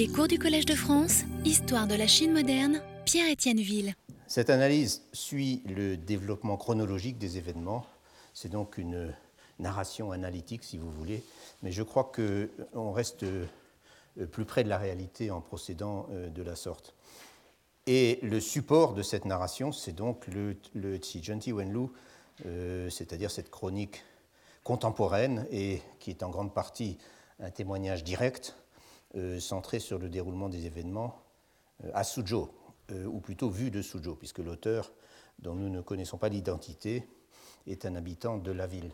Les cours du Collège de France, Histoire de la Chine moderne, Pierre-Étienne Ville. Cette analyse suit le développement chronologique des événements. C'est donc une narration analytique, si vous voulez, mais je crois qu'on reste plus près de la réalité en procédant euh, de la sorte. Et le support de cette narration, c'est donc le, le Tsi Wenlu, euh, c'est-à-dire cette chronique contemporaine et qui est en grande partie un témoignage direct euh, centré sur le déroulement des événements euh, à Suzhou, euh, ou plutôt vu de Suzhou, puisque l'auteur, dont nous ne connaissons pas l'identité, est un habitant de la ville.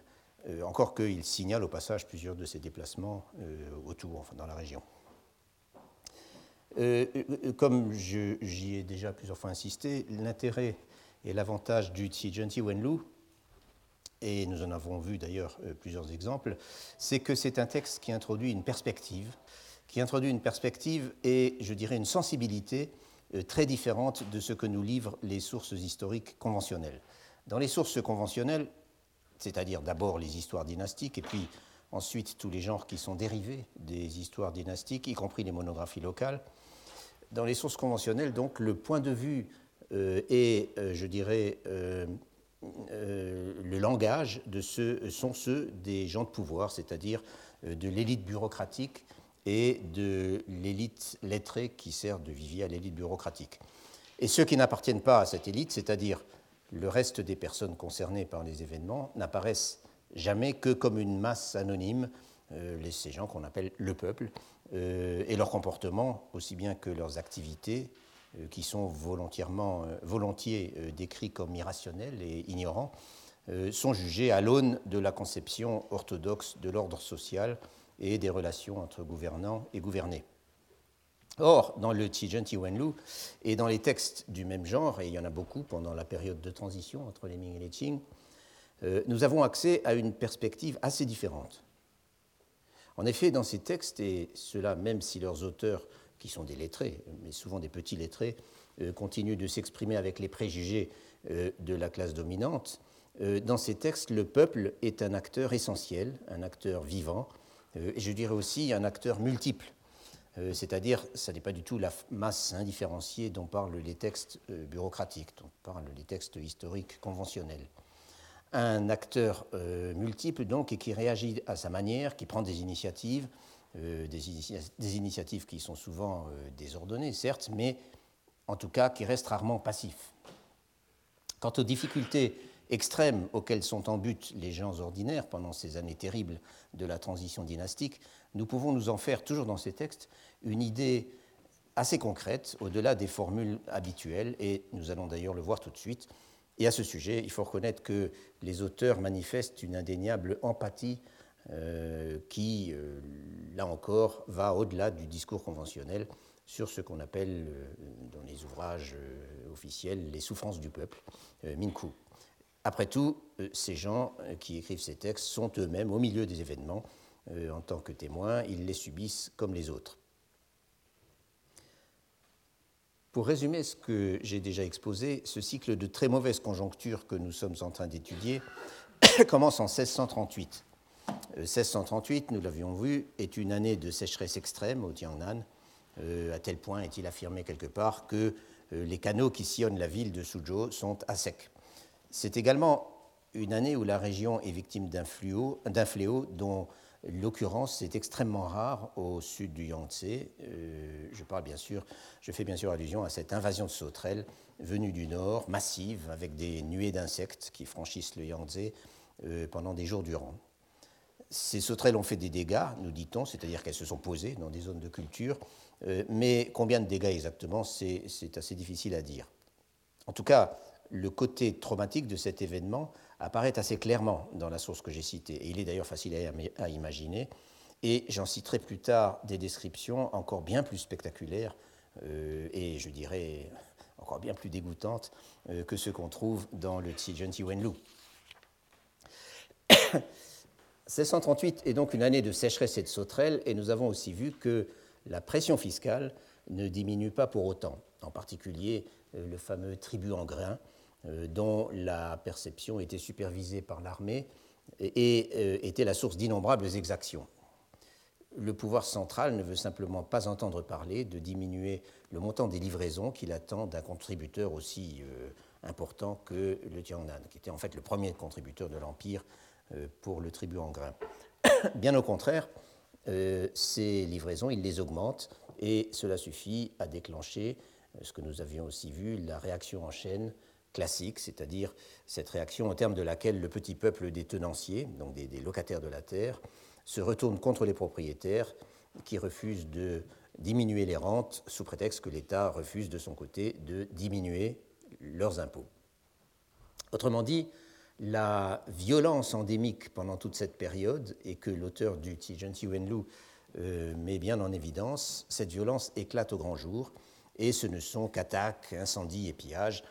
encore qu'il signale au passage plusieurs de ses déplacements autour, enfin dans la région. comme j'y ai déjà plusieurs fois insisté, l'intérêt et l'avantage du Tsi Wenlu, et nous en avons vu d'ailleurs plusieurs exemples, c'est que c'est un texte qui introduit une perspective qui introduit une perspective et, je dirais, une sensibilité euh, très différente de ce que nous livrent les sources historiques conventionnelles. Dans les sources conventionnelles, c'est-à-dire d'abord les histoires dynastiques et puis ensuite tous les genres qui sont dérivés des histoires dynastiques, y compris les monographies locales, dans les sources conventionnelles, donc, le point de vue euh, et, euh, je dirais, le langage de ceux, sont ceux des gens de pouvoir, c'est-à-dire de l'élite bureaucratique et de l'élite lettrée qui sert de vivier à l'élite bureaucratique. Et ceux qui n'appartiennent pas à cette élite, c'est-à-dire le reste des personnes concernées par les événements, n'apparaissent jamais que comme une masse anonyme, euh, ces gens qu'on appelle le peuple, euh, et leur comportement, aussi bien que leurs activités, euh, qui sont volontiers décrits comme irrationnels et ignorants, sont jugés à l'aune de la conception orthodoxe de l'ordre social et des relations entre gouvernants et gouvernés. Or, dans le Tijenti Wenlu et dans les textes du même genre, et il y en a beaucoup pendant la période de transition entre les Ming et les Qing, euh, nous avons accès à une perspective assez différente. En effet, dans ces textes, et cela même si leurs auteurs, qui sont des lettrés, mais souvent des petits lettrés, euh, continuent de s'exprimer avec les préjugés euh, de la classe dominante, dans ces textes, le peuple est un acteur essentiel, un acteur vivant, et je dirais aussi un acteur multiple. Euh, c'est-à-dire, ce n'est pas du tout la masse indifférenciée dont parlent les textes euh, bureaucratiques, dont parlent les textes historiques conventionnels. Un acteur multiple, donc, et qui réagit à sa manière, qui prend des initiatives, des, initiatives qui sont souvent désordonnées, certes, mais en tout cas qui restent rarement passifs. Quant aux difficultés extrêmes auxquelles sont en but les gens ordinaires pendant ces années terribles de la transition dynastique, nous pouvons nous en faire, toujours dans ces textes, une idée assez concrète, au-delà des formules habituelles, et nous allons d'ailleurs le voir tout de suite. Et à ce sujet, il faut reconnaître que les auteurs manifestent une indéniable empathie euh, qui, euh, là encore, va au-delà du discours conventionnel sur ce qu'on appelle, euh, dans les ouvrages officiels, les souffrances du peuple, Minku. Après tout, euh, ces gens euh, qui écrivent ces textes sont eux-mêmes au milieu des événements. Euh, en tant que témoins, ils les subissent comme les autres. Pour résumer ce que j'ai déjà exposé, ce cycle de très mauvaise conjoncture que nous sommes en train d'étudier commence en 1638. 1638, nous l'avions vu, est une année de sécheresse extrême au Tiangnan. à tel point est-il affirmé quelque part que les canaux qui sillonnent la ville de Suzhou sont à sec. C'est également une année où la région est victime d'un fléau, dont l'occurrence est extrêmement rare au sud du Yangtze. Euh, je fais bien sûr allusion à cette invasion de sauterelles venue du nord, massive, avec des nuées d'insectes qui franchissent le Yangtze euh, pendant des jours durant. Ces sauterelles ont fait des dégâts, nous dit-on, c'est-à-dire qu'elles se sont posées dans des zones de culture, euh, mais combien de dégâts exactement, c'est assez difficile à dire. En tout cas, le côté traumatique de cet événement apparaît assez clairement dans la source que j'ai citée. Et il est d'ailleurs facile à, imaginer. Et j'en citerai plus tard des descriptions encore bien plus spectaculaires euh, et je dirais encore bien plus dégoûtantes euh, que ce qu'on trouve dans le Tsi Wenlu. 1638 est donc une année de sécheresse et de sauterelles, et nous avons aussi vu que la pression fiscale ne diminue pas pour autant, en particulier euh, le fameux tribut en grains, dont la perception était supervisée par l'armée et euh, était la source d'innombrables exactions. le pouvoir central ne veut simplement pas entendre parler de diminuer le montant des livraisons qu'il attend d'un contributeur aussi euh, important que le Tiangnan, qui était en fait le premier contributeur de l'Empire euh, pour le tribut en grains. Bien au contraire, euh, ces livraisons, il les augmente et cela suffit à déclencher ce que nous avions aussi vu, la réaction en chaîne classique, c'est-à-dire cette réaction en termes de laquelle le petit peuple des tenanciers, donc des, locataires de la terre, se retourne contre les propriétaires qui refusent de diminuer les rentes sous prétexte que l'État refuse de son côté de diminuer leurs impôts. Autrement dit, la violence endémique pendant toute cette période, et que l'auteur du Tijanti Wenlu euh, met bien en évidence, cette violence éclate au grand jour, et ce ne sont qu'attaques, incendies et pillages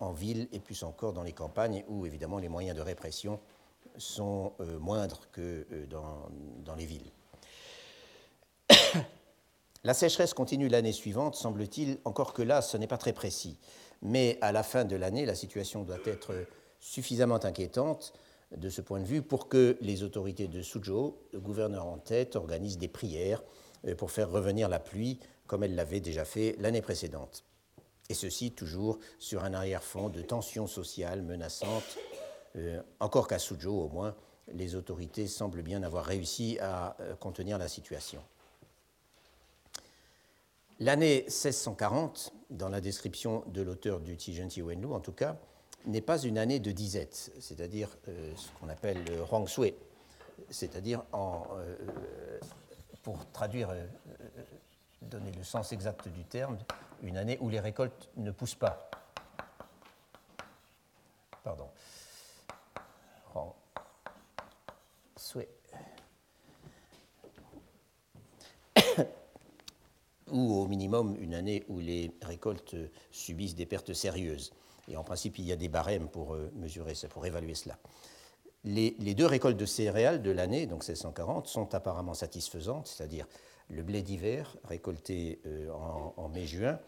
en ville et plus encore dans les campagnes où évidemment les moyens de répression sont euh, moindres que dans, dans les villes. La sécheresse continue l'année suivante, semble-t-il, encore que là, ce n'est pas très précis. Mais à la fin de l'année, la situation doit être suffisamment inquiétante de ce point de vue pour que les autorités de Suzhou, le gouverneur en tête, organisent des prières euh, pour faire revenir la pluie comme elle l'avait déjà fait l'année précédente. Et ceci toujours sur un arrière-fond de tensions sociales menaçantes, euh, encore qu'à Suzhou au moins, les autorités semblent bien avoir réussi à euh, contenir la situation. L'année 1640, dans la description de l'auteur du Tijenti Wenlu en tout cas, n'est pas une année de disette, c'est-à-dire euh, ce qu'on appelle le Huang Sui, c'est-à-dire, pour traduire, donner le sens exact du terme, une année où les récoltes ne poussent pas. Pardon. Sui. ou au minimum une année où les récoltes subissent des pertes sérieuses. Et en principe, il y a des barèmes pour euh, mesurer ça, pour évaluer cela. Les, deux récoltes de céréales de l'année, donc 1640, sont apparemment satisfaisantes, c'est-à-dire le blé d'hiver récolté euh, en, mai-juin,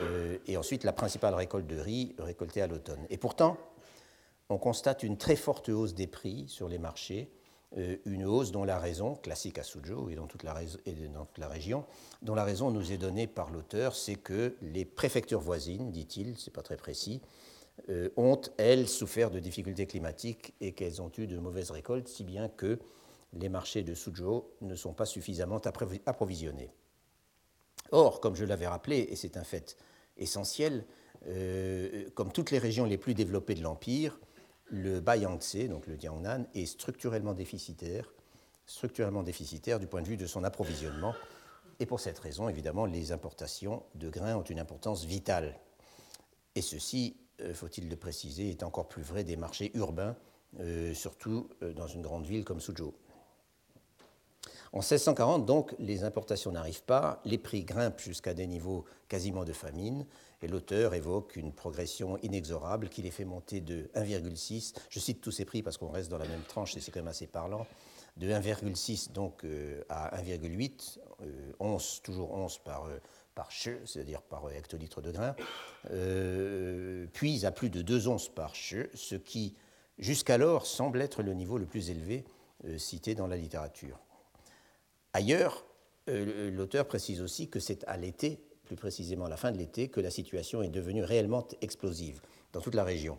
euh, et ensuite la principale récolte de riz récoltée à l'automne. Et pourtant, on constate une très forte hausse des prix sur les marchés, une hausse dont la raison, classique à Suzhou et dans, toute la, et dans toute la région, dont la raison nous est donnée par l'auteur, c'est que les préfectures voisines, dit-il, c'est pas très précis, euh, ont, elles, souffert de difficultés climatiques et qu'elles ont eu de mauvaises récoltes, si bien que les marchés de Suzhou ne sont pas suffisamment approvisionnés. Or, comme je l'avais rappelé, et c'est un fait essentiel, euh, comme toutes les régions les plus développées de l'Empire, le Bayangtze, donc le Jiangnan, est structurellement déficitaire, du point de vue de son approvisionnement. Et pour cette raison, évidemment, les importations de grains ont une importance vitale. Et ceci euh, faut-il le préciser, est encore plus vrai des marchés urbains, euh, surtout dans une grande ville comme Suzhou. En 1640, donc, les importations n'arrivent pas, les prix grimpent jusqu'à des niveaux quasiment de famine, et l'auteur évoque une progression inexorable qui les fait monter de 1,6, je cite tous ces prix parce qu'on reste dans la même tranche et c'est quand même assez parlant, de 1,6 donc à 1,8, 11, toujours 11 par par che, c'est-à-dire par hectolitre de grain, euh, puis à plus de 2 onces par che, ce qui jusqu'alors semble être le niveau le plus élevé euh, cité dans la littérature. Ailleurs, euh, l'auteur précise aussi que c'est à l'été, plus précisément à la fin de l'été, que la situation est devenue réellement explosive dans toute la région.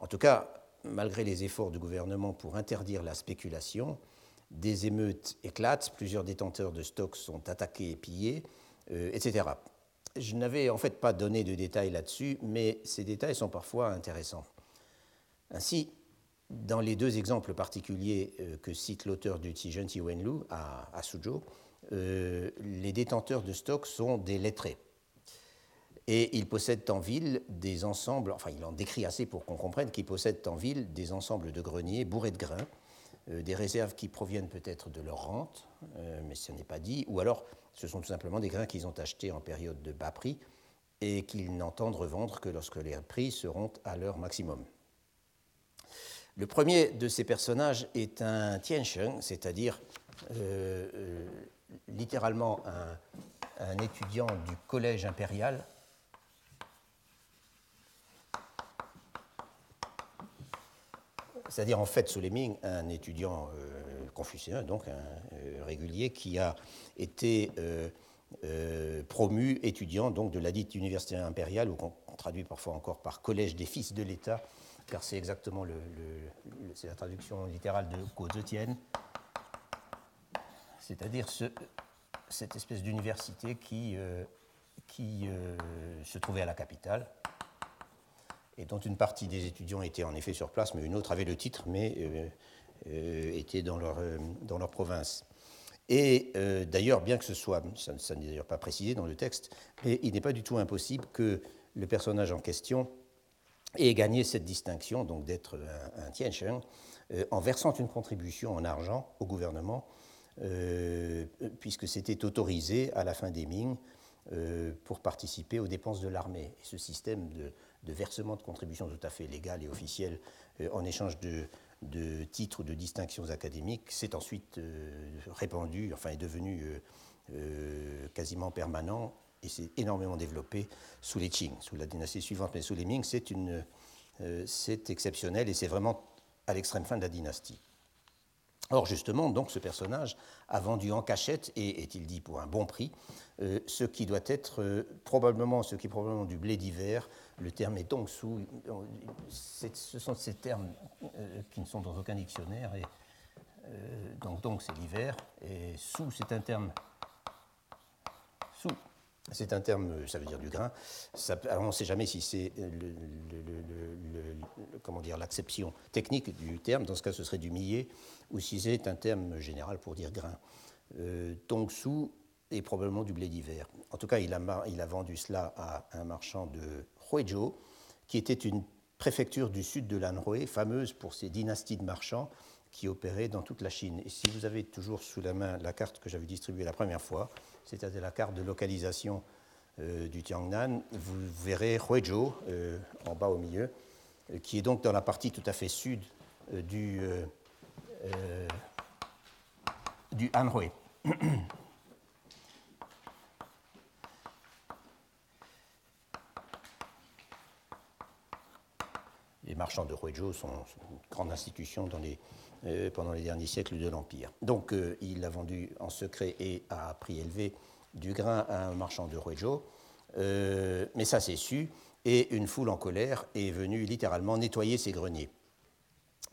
En tout cas, malgré les efforts du gouvernement pour interdire la spéculation, des émeutes éclatent, plusieurs détenteurs de stocks sont attaqués et pillés, euh, etc. Je n'avais en fait pas donné de détails là-dessus, mais ces détails sont parfois intéressants. Ainsi, dans les deux exemples particuliers euh, que cite l'auteur du Tijun Wenlu à, à Suzhou, euh, les détenteurs de stocks sont des lettrés. Et ils possèdent en ville des ensembles, enfin il en décrit assez pour qu'on comprenne qu'ils possèdent en ville des ensembles de greniers bourrés de grains, des réserves qui proviennent peut-être de leur rente, mais ce n'est pas dit, ou alors ce sont tout simplement des grains qu'ils ont achetés en période de bas prix et qu'ils n'entendent revendre que lorsque les prix seront à leur maximum. Le premier de ces personnages est un Tiansheng, c'est-à-dire euh, euh, littéralement un, étudiant du collège impérial. C'est-à-dire en fait sous les Ming un étudiant euh, confucéen, donc un, régulier qui a été promu étudiant donc, de la dite université impériale, ou qu'on traduit parfois encore par collège des fils de l'État, car c'est exactement la traduction littérale de Etienne, c'est-à-dire ce, cette espèce d'université qui, qui se trouvait à la capitale et dont une partie des étudiants étaient en effet sur place, mais une autre avait le titre, mais euh, euh, était dans leur, euh, province. Et d'ailleurs, bien que ce soit, ça, n'est d'ailleurs pas précisé dans le texte, mais il n'est pas du tout impossible que le personnage en question ait gagné cette distinction, donc d'être un, un Tianchen, en versant une contribution en argent au gouvernement, puisque c'était autorisé à la fin des Ming pour participer aux dépenses de l'armée. Et ce système de, versement de contributions tout à fait légales et officielles euh, en échange de, titres ou de distinctions académiques s'est ensuite euh, répandu, enfin est devenu euh, quasiment permanent et s'est énormément développé sous les Qing, sous la dynastie suivante, mais sous les Ming, c'est, une, c'est exceptionnel et c'est vraiment à l'extrême fin de la dynastie. Or, justement, donc, ce personnage a vendu en cachette, et est-il dit pour un bon prix, euh, ce qui doit être euh, probablement, ce qui probablement du blé d'hiver. Le terme est donc sous. Ce sont ces termes euh, qui ne sont dans aucun dictionnaire. Et, donc, donc c'est l'hiver. Et sous, c'est un terme. C'est un terme, ça veut dire du grain. on ne sait jamais si c'est comment dire l'acception technique du terme. Dans ce cas, ce serait du millet, ou si c'est un terme général pour dire grain. Euh, Tongsu est probablement du blé d'hiver. En tout cas, il a, il a, vendu cela à un marchand de Huizhou, qui était une préfecture du sud de l'Anhui, fameuse pour ses dynasties de marchands qui opéraient dans toute la Chine. Et si vous avez toujours sous la main la carte que j'avais distribuée la première fois, c'est-à-dire la carte de localisation euh, du Tiangnan, vous verrez Huizhou euh, en bas au milieu, euh, qui est donc dans la partie tout à fait sud du, du Anhui. les marchands de Huizhou sont, une grande institution dans les, euh, pendant les derniers siècles de l'Empire. Donc euh, il a vendu en secret et à prix élevé du grain à un marchand de Huizhou, euh, mais ça s'est su, et une foule en colère est venue littéralement nettoyer ses greniers.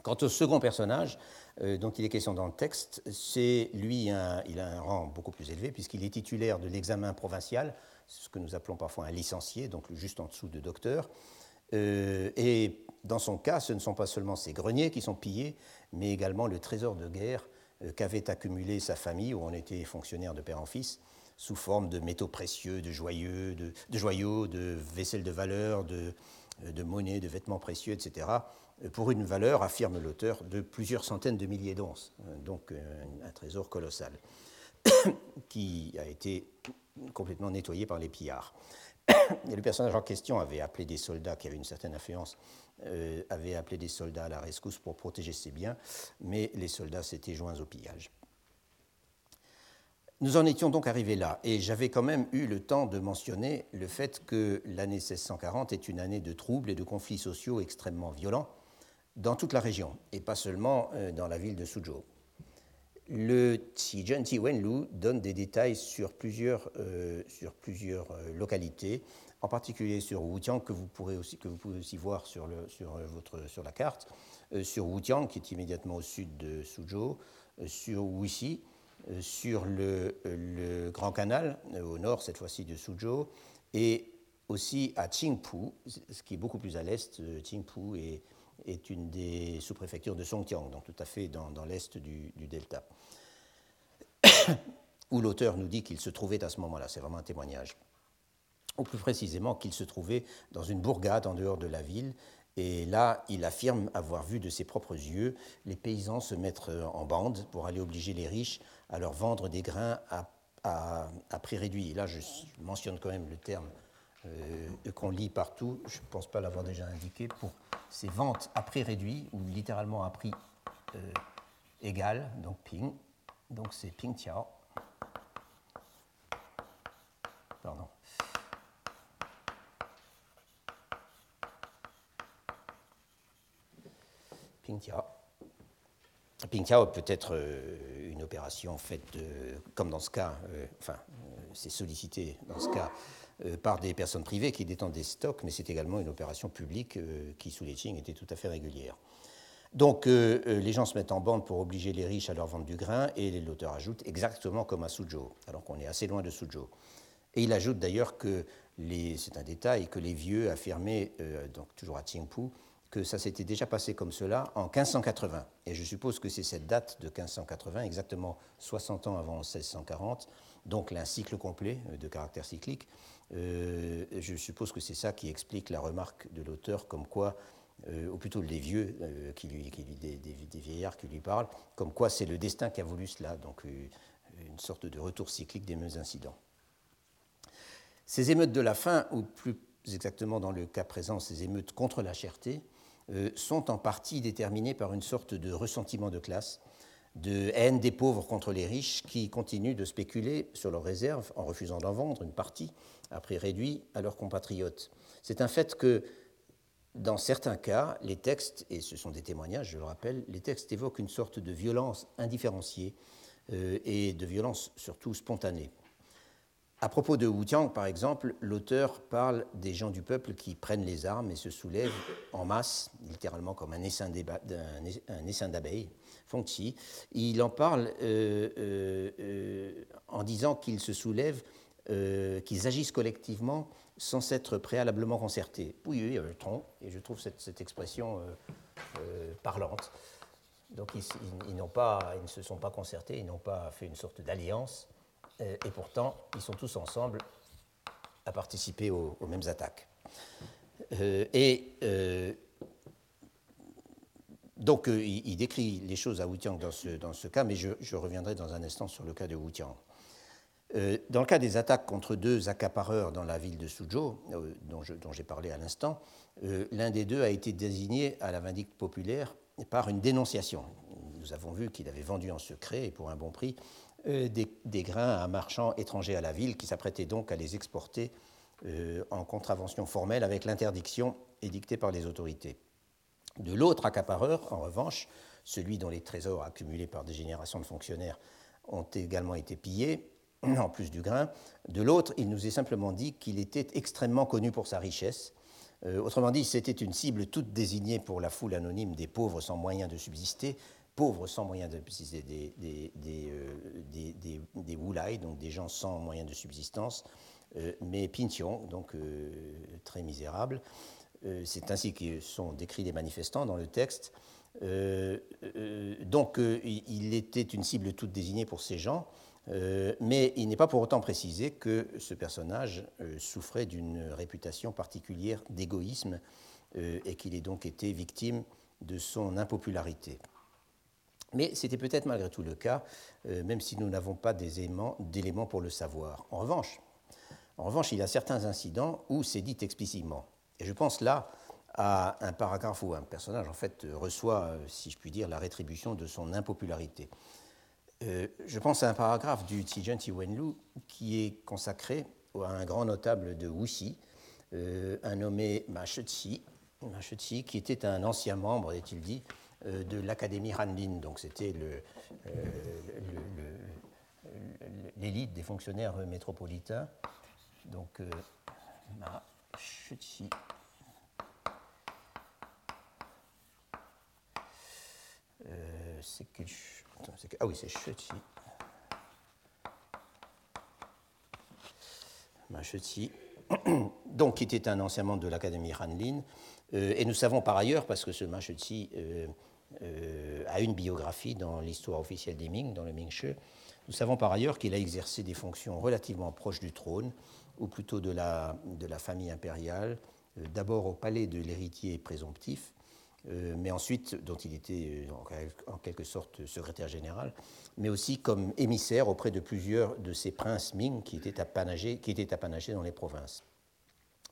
Quant au second personnage dont il est question dans le texte, c'est lui, il a un rang beaucoup plus élevé puisqu'il est titulaire de l'examen provincial, ce que nous appelons parfois un licencié, donc juste en dessous de docteur, euh, et dans son cas, ce ne sont pas seulement ses greniers qui sont pillés, mais également le trésor de guerre euh, qu'avait accumulé sa famille, où on était fonctionnaire de père en fils, sous forme de métaux précieux, de, joyeux, de, joyaux, de vaisselles de valeur, de, euh, de de vêtements précieux, etc., pour une valeur, affirme l'auteur, de plusieurs centaines de milliers d'onces. Donc un trésor colossal, qui a été complètement nettoyé par les pillards. Le personnage en question avait appelé des soldats qui avaient une certaine influence, euh, avait appelé des soldats à la rescousse pour protéger ses biens, mais les soldats s'étaient joints au pillage. Nous en étions donc arrivés là, et j'avais quand même eu le temps de mentionner le fait que l'année 1640 est une année de troubles et de conflits sociaux extrêmement violents dans toute la région, et pas seulement euh, dans la ville de Suzhou. Le Tijun Wenlu donne des détails sur plusieurs, euh, sur plusieurs euh, localités, en particulier sur Wutiang, que vous, pourrez aussi, que vous pouvez aussi voir sur, le, sur, euh, votre, sur la carte, sur Wutiang, qui est immédiatement au sud de Suzhou, sur Wuxi, sur le, le, Grand Canal, au nord cette fois-ci de Suzhou, et aussi à Qingpu, ce qui est beaucoup plus à l'est. Qingpu est est une des sous-préfectures de Songjiang, donc tout à fait dans, l'est du, delta, où l'auteur nous dit qu'il se trouvait à ce moment-là. C'est vraiment un témoignage. Ou plus précisément qu'il se trouvait dans une bourgade en dehors de la ville. Et là, il affirme avoir vu de ses propres yeux les paysans se mettre en bande pour aller obliger les riches à leur vendre des grains à, à prix réduit. Et là, je mentionne quand même le terme euh, qu'on lit partout, je ne pense pas l'avoir déjà indiqué, pour ces ventes à prix réduit, ou littéralement à prix euh, égal, donc ping, donc c'est ping tiao. Pardon. Ping Pingtao peut être une opération faite, comme dans ce cas, enfin, c'est sollicité dans ce cas par des personnes privées qui détendent des stocks, mais c'est également une opération publique qui, sous les Qing, était tout à fait régulière. Donc les gens se mettent en bande pour obliger les riches à leur vendre du grain, et l'auteur ajoute exactement comme à Suzhou, alors qu'on est assez loin de Suzhou. Et il ajoute d'ailleurs que, c'est un détail, que les vieux affirmaient, euh, donc toujours à Qingpu, que ça s'était déjà passé comme cela en 1580. Et je suppose que c'est cette date de 1580, exactement 60 ans avant 1640, donc un cycle complet euh, de caractère cyclique. Euh, je suppose que c'est ça qui explique la remarque de l'auteur comme quoi, ou plutôt les vieux, qui lui, qui lui des, vieillards qui lui parlent, comme quoi c'est le destin qui a voulu cela, donc une sorte de retour cyclique des mêmes incidents. Ces émeutes de la faim, ou plus exactement dans le cas présent, ces émeutes contre la cherté, euh, sont en partie déterminées par une sorte de ressentiment de classe, de haine des pauvres contre les riches qui continuent de spéculer sur leurs réserves en refusant d'en vendre une partie à prix réduit à leurs compatriotes. C'est un fait que, dans certains cas, les textes, et ce sont des témoignages, je le rappelle, les textes évoquent une sorte de violence indifférenciée euh, et de violence surtout spontanée. À propos de Wu Tiang, par exemple, l'auteur parle des gens du peuple qui prennent les armes et se soulèvent en masse, littéralement comme un essaim d'abeilles, Fengqi. Il en parle euh, euh, euh, en disant qu'ils se soulèvent, qu'ils agissent collectivement sans s'être préalablement concertés. Oui, oui, le tronc, et je trouve cette, expression parlante. Donc ils, pas, ils ne se sont pas concertés, ils n'ont pas fait une sorte d'alliance et pourtant, ils sont tous ensemble à participer aux, mêmes attaques. Et donc, il, décrit les choses à Tiang dans ce, cas, mais je, reviendrai dans un instant sur le cas de Tiang. dans le cas des attaques contre deux accapareurs dans la ville de Suzhou, dont j'ai parlé à l'instant, l'un des deux a été désigné à la vindicte populaire par une dénonciation. Nous avons vu qu'il avait vendu en secret et pour un bon prix euh, des, grains à un marchand étranger à la ville qui s'apprêtait donc à les exporter euh, en contravention formelle avec l'interdiction édictée par les autorités. De l'autre accapareur, en revanche, celui dont les trésors accumulés par des générations de fonctionnaires ont également été pillés, en plus du grain, de l'autre, il nous est simplement dit qu'il était extrêmement connu pour sa richesse. Euh, autrement dit, c'était une cible toute désignée pour la foule anonyme des pauvres sans moyens de subsister, pauvres sans moyens de subsister, des, des, euh, donc des gens sans moyens de subsistance, euh, mais pintion, donc très misérables. C'est ainsi que sont décrits les manifestants dans le texte. donc il était une cible toute désignée pour ces gens, mais il n'est pas pour autant précisé que ce personnage souffrait d'une réputation particulière d'égoïsme et qu'il ait donc été victime de son impopularité. Mais c'était peut-être malgré tout le cas, euh, même si nous n'avons pas d'éléments pour le savoir. En revanche, en revanche, il y a certains incidents où c'est dit explicitement. Et je pense là à un paragraphe où un personnage, en fait, reçoit, euh, si je puis dire, la rétribution de son impopularité. Euh, je pense à un paragraphe du Tijan Wenlu qui est consacré à un grand notable de Wuxi, un nommé Ma Shiji, qui était un ancien membre, est-il dit, euh, de l'Académie Hanlin. Donc c'était euh, l'élite des fonctionnaires métropolitains. Donc, euh, c'est que, ah oui, c'est donc qui était un ancien membre de l'Académie Hanlin. et nous savons par ailleurs, parce que ce Machuchi euh, a une biographie dans l'histoire officielle des Ming, dans le Ming-She. Nous savons par ailleurs qu'il a exercé des fonctions relativement proches du trône, ou plutôt de la, famille impériale, euh, d'abord au palais de l'héritier présomptif, euh, mais ensuite, dont il était en quelque sorte secrétaire général, mais aussi comme émissaire auprès de plusieurs de ces princes Ming qui étaient apanagés, qui étaient apanagés dans les provinces.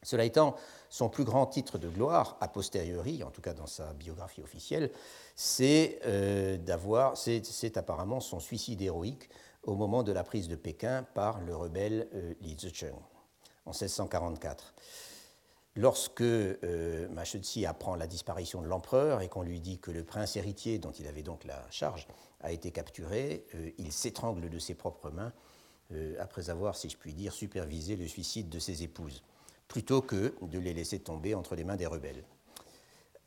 Cela étant, son plus grand titre de gloire, a posteriori, en tout cas dans sa biographie officielle, c'est euh, d'avoir, c'est apparemment son suicide héroïque au moment de la prise de Pékin par le rebelle euh, Li Zicheng en 1644. Lorsque euh, apprend la disparition de l'empereur et qu'on lui dit que le prince héritier, dont il avait donc la charge, a été capturé, euh, il s'étrangle de ses propres mains euh, après avoir, si je puis dire, supervisé le suicide de ses épouses, plutôt que de les laisser tomber entre les mains des rebelles.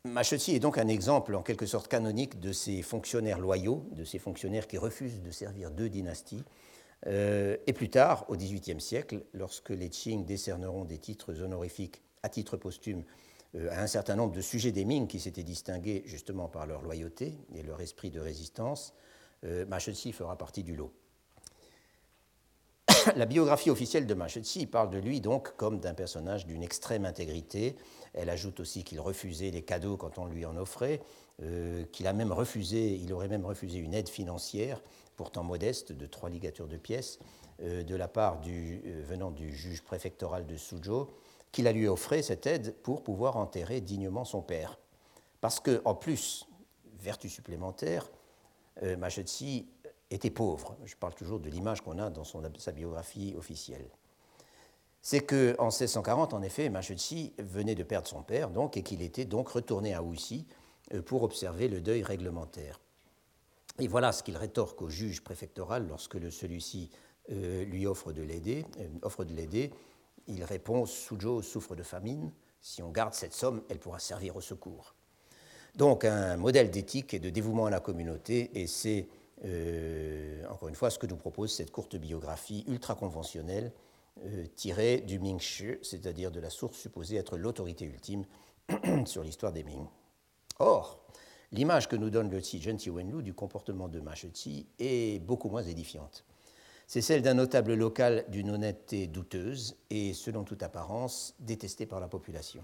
Machetsy est donc un exemple en quelque sorte canonique de ces fonctionnaires loyaux, de ces fonctionnaires qui refusent de servir deux dynasties. Euh, et plus tard, au XVIIIe siècle, lorsque les Qing décerneront des titres honorifiques à titre posthume euh, à un certain nombre de sujets des Ming qui s'étaient distingués justement par leur loyauté et leur esprit de résistance, euh, fera partie du lot. La biographie officielle de Ma parle de lui donc comme d'un personnage d'une extrême intégrité. Elle ajoute aussi qu'il refusait les cadeaux quand on lui en offrait, euh, qu'il a même refusé, il aurait même refusé une aide financière, pourtant modeste, de trois ligatures de pièces, euh, de la part du, venant du juge préfectoral de Suzhou, qu'il a lui offert cette aide pour pouvoir enterrer dignement son père. Parce que, en plus, vertu supplémentaire, euh, était pauvre. Je parle toujours de l'image qu'on a dans sa biographie officielle. C'est qu'en 1640, en effet, Machetsi venait de perdre son père, donc, et qu'il était donc retourné à euh, pour observer le deuil réglementaire. Et voilà ce qu'il rétorque au juge préfectoral lorsque celui-ci euh, lui offre de l'aider. Euh, offre de l'aider il répond Sujo souffre de famine. Si on garde cette somme, elle pourra servir au secours. Donc, un modèle d'éthique et de dévouement à la communauté, et c'est, euh, encore une fois, ce que nous propose cette courte biographie ultra conventionnelle euh, tirée du Ming Shi, c'est-à-dire de la source supposée être l'autorité ultime sur l'histoire des Ming. Or, l'image que nous donne le Tsi Zhen Wenlu du comportement de Ma Shi est beaucoup moins édifiante. C'est celle d'un notable local d'une honnêteté douteuse et, selon toute apparence, détesté par la population.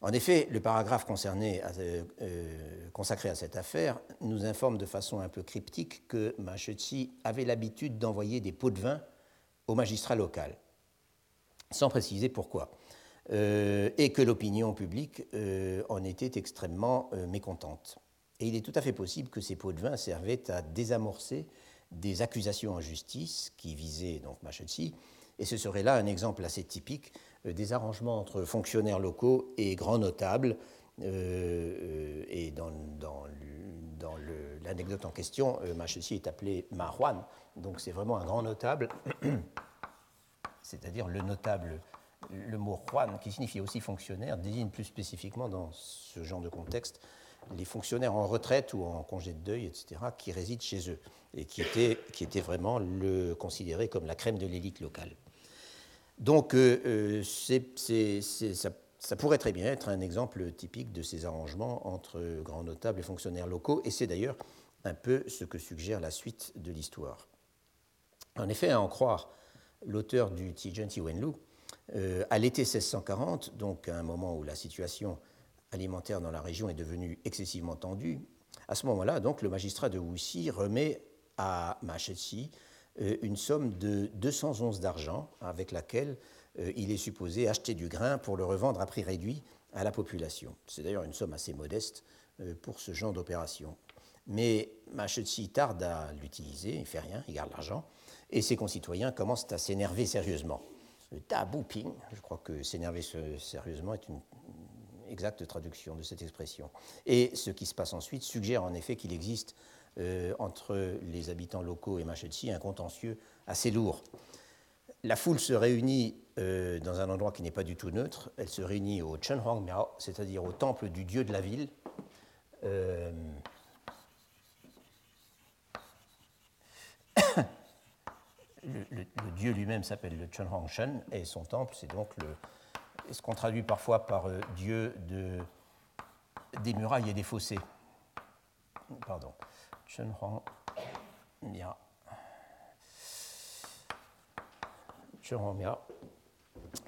En effet, le paragraphe euh, euh, consacré à cette affaire nous informe de façon un peu cryptique que Machetsi avait l'habitude d'envoyer des pots de vin au magistrat local, sans préciser pourquoi, euh, et que l'opinion publique en était extrêmement mécontente. Et il est tout à fait possible que ces pots de vin servaient à désamorcer des accusations en justice qui visaient donc et ce serait là un exemple assez typique euh, des arrangements entre fonctionnaires locaux et grands notables. Euh, euh, et dans, l'anecdote en question, euh, est appelé Mahuan, donc c'est vraiment un grand notable, c'est-à-dire le notable. Le mot Juan, qui signifie aussi fonctionnaire, désigne plus spécifiquement dans ce genre de contexte les fonctionnaires en retraite ou en congé de deuil, etc., qui résident chez eux et qui étaient, vraiment considérés comme la crème de l'élite locale. Donc, euh, euh, ça, pourrait très bien être un exemple typique de ces arrangements entre grands notables et fonctionnaires locaux, et c'est d'ailleurs un peu ce que suggère la suite de l'histoire. En effet, à en croire l'auteur du Tijen Wenlu, euh, à l'été 1640, donc à un moment où la situation alimentaire dans la région est devenue excessivement tendue, à ce moment-là, donc, le magistrat de Wuxi remet à Machetsi euh, une somme de 200 onces d'argent avec laquelle euh, il est supposé acheter du grain pour le revendre à prix réduit à la population. C'est d'ailleurs une somme assez modeste euh, pour ce genre d'opération. Mais Machetsi tarde à l'utiliser, il ne fait rien, il garde l'argent, et ses concitoyens commencent à s'énerver sérieusement. Tabouping, je crois que s'énerver sérieusement est une exacte traduction de cette expression. Et ce qui se passe ensuite suggère en effet qu'il existe euh, entre les habitants locaux et Machetsi un contentieux assez lourd. La foule se réunit euh, dans un endroit qui n'est pas du tout neutre. Elle se réunit au Chenhuang Miao, c'est-à-dire au temple du dieu de la ville. Euh, le, dieu lui-même s'appelle le Shen et son temple, c'est donc le, ce qu'on traduit parfois par euh, Dieu de, des murailles et des fossés. Pardon. Mia.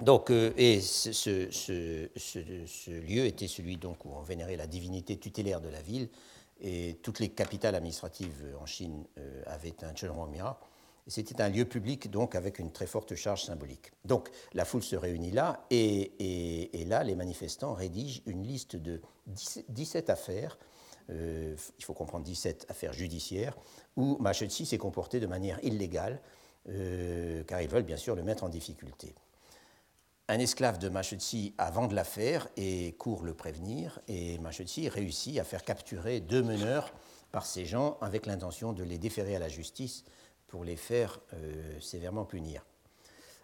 Donc, euh, et ce, ce, lieu était celui donc où on vénérait la divinité tutélaire de la ville, et toutes les capitales administratives en Chine euh, avaient un Mia. C'était un lieu public, donc, avec une très forte charge symbolique. Donc, la foule se réunit là, et, là, les manifestants rédigent une liste de 17 affaires, euh, il faut comprendre 17 affaires judiciaires, où Machetsi s'est comporté de manière illégale, euh, car ils veulent bien sûr le mettre en difficulté. un esclave de Machutsi a vent de l'affaire et court le prévenir, et Machutsi réussit à faire capturer deux meneurs par ces gens avec l'intention de les déférer à la justice pour les faire euh, sévèrement punir.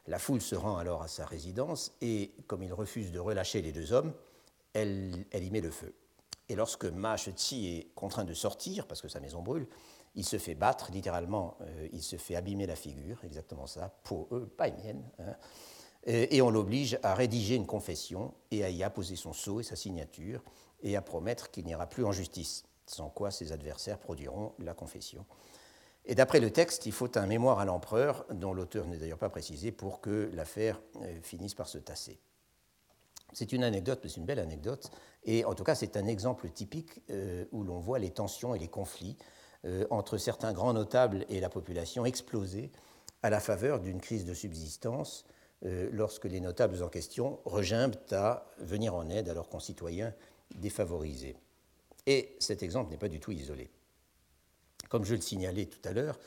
La foule se rend alors à sa résidence et, comme il refuse de relâcher les deux hommes, elle, y met le feu. Et lorsque Ma est contraint de sortir, parce que sa maison brûle, il se fait battre, littéralement, euh, il se fait abîmer la figure, exactement ça, pour eux, pas mienne. Hein. Et, on l'oblige à rédiger une confession et à y apposer son sceau et sa signature et à promettre qu'il n'ira plus en justice, sans quoi ses adversaires produiront la confession. Et d'après le texte, il faut un mémoire à l'empereur, dont l'auteur n'est d'ailleurs pas précisé, pour que l'affaire euh, finisse par se tasser. C'est une anecdote, c'est une belle anecdote, et en tout cas c'est un exemple typique euh, où l'on voit les tensions et les conflits euh, entre certains grands notables et la population exploser à la faveur d'une crise de subsistance lorsque les notables en question regimbent à venir en aide à leurs concitoyens défavorisés. Et cet exemple n'est pas du tout isolé. Comme je le signalais tout à l'heure,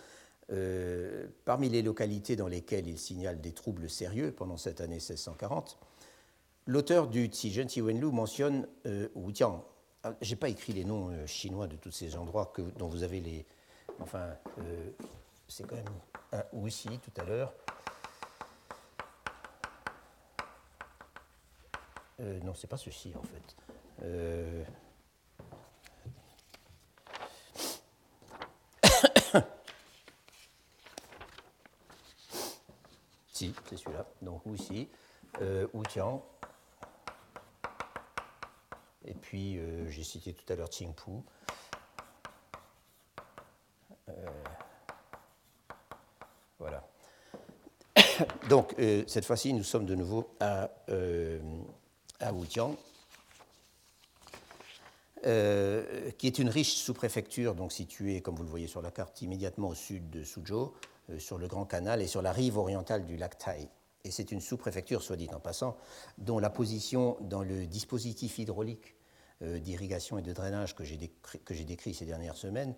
euh, parmi les localités dans lesquelles il signale des troubles sérieux pendant cette année 1640, l'auteur du Tijen Wenlu mentionne euh, Wutiang. Ah, je n'ai pas écrit les noms euh, chinois de tous ces endroits que, dont vous avez les. Enfin, euh, c'est quand même un Wuxi tout à l'heure. non, c'est pas ceci en fait. C'est celui-là. Donc Wuxi, euh, Tian. Et puis, euh, j'ai cité tout à l'heure Qingpu. Euh, voilà. Donc, euh, cette fois-ci, nous sommes de nouveau à, à Wutiang. qui est une riche sous-préfecture, donc située, comme vous le voyez sur la carte, immédiatement au sud de Suzhou, sur le Grand Canal et sur la rive orientale du lac Tai. Et c'est une sous-préfecture, soit dit en passant, dont la position dans le dispositif hydraulique euh, d'irrigation et de drainage que j'ai décrit, décrit, ces dernières semaines,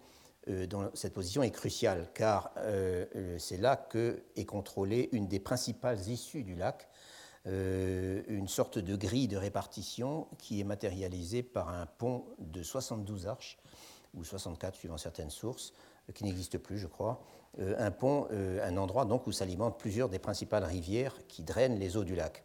euh, cette position est cruciale, car c'est là que est contrôlée une des principales issues du lac, une sorte de grille de répartition qui est matérialisée par un pont de 72 arches, ou 64 suivant certaines sources, qui n'existe plus, je crois, euh, un pont, euh, un endroit donc où s'alimentent plusieurs des principales rivières qui drainent les eaux du lac.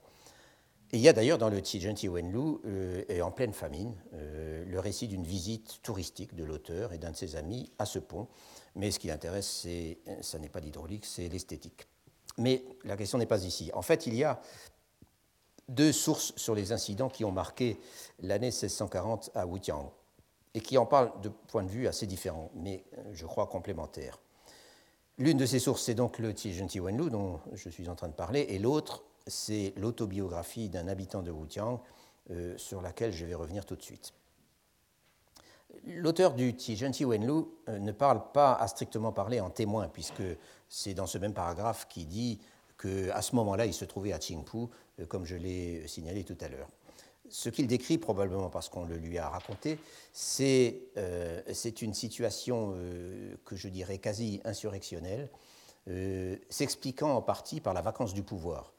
Il y a d'ailleurs dans le Tijenti Wenlu, euh, et en pleine famine, le récit d'une visite touristique de l'auteur et d'un de ses amis à ce pont. Mais ce qui l'intéresse, ça n'est pas l'hydraulique, c'est l'esthétique. Mais la question n'est pas ici. En fait, il y a deux sources sur les incidents qui ont marqué l'année 1640 à Wutiang et qui en parlent de points de vue assez différents, mais je crois complémentaires. L'une de ces sources, c'est donc le Tijenti Wenlu, dont je suis en train de parler, et l'autre, c'est l'autobiographie d'un habitant de Wutiang, euh, sur laquelle je vais revenir tout de suite. L'auteur du Tijenti Wenlu euh, ne parle pas à strictement parler en témoin, puisque c'est dans ce même paragraphe qu'il dit qu'à ce moment-là, il se trouvait à Qingpu, euh, comme je l'ai signalé tout à l'heure. Ce qu'il décrit, probablement parce qu'on le lui a raconté, c'est euh, une situation euh, que je dirais quasi insurrectionnelle, euh, s'expliquant en partie par la vacance du pouvoir.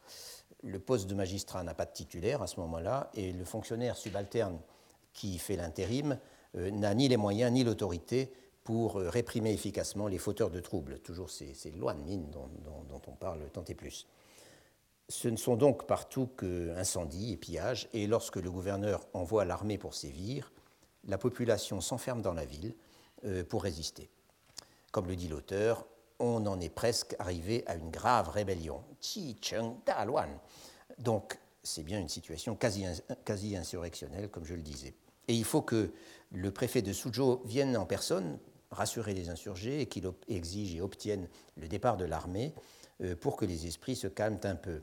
Le poste de magistrat n'a pas de titulaire à ce moment-là, et le fonctionnaire subalterne qui fait l'intérim n'a ni les moyens ni l'autorité pour réprimer efficacement les fauteurs de troubles. Toujours ces, lois de mine dont, dont on parle tant et plus. Ce ne sont donc partout qu'incendies et pillages, et lorsque le gouverneur envoie l'armée pour sévir, la population s'enferme dans la ville euh, pour résister. Comme le dit l'auteur, on en est presque arrivé à une grave rébellion. Donc, c'est bien une situation quasi, quasi insurrectionnelle, comme je le disais. Et il faut que le préfet de Suzhou vienne en personne rassurer les insurgés et qu'il exige et obtienne le départ de l'armée euh, pour que les esprits se calment un peu.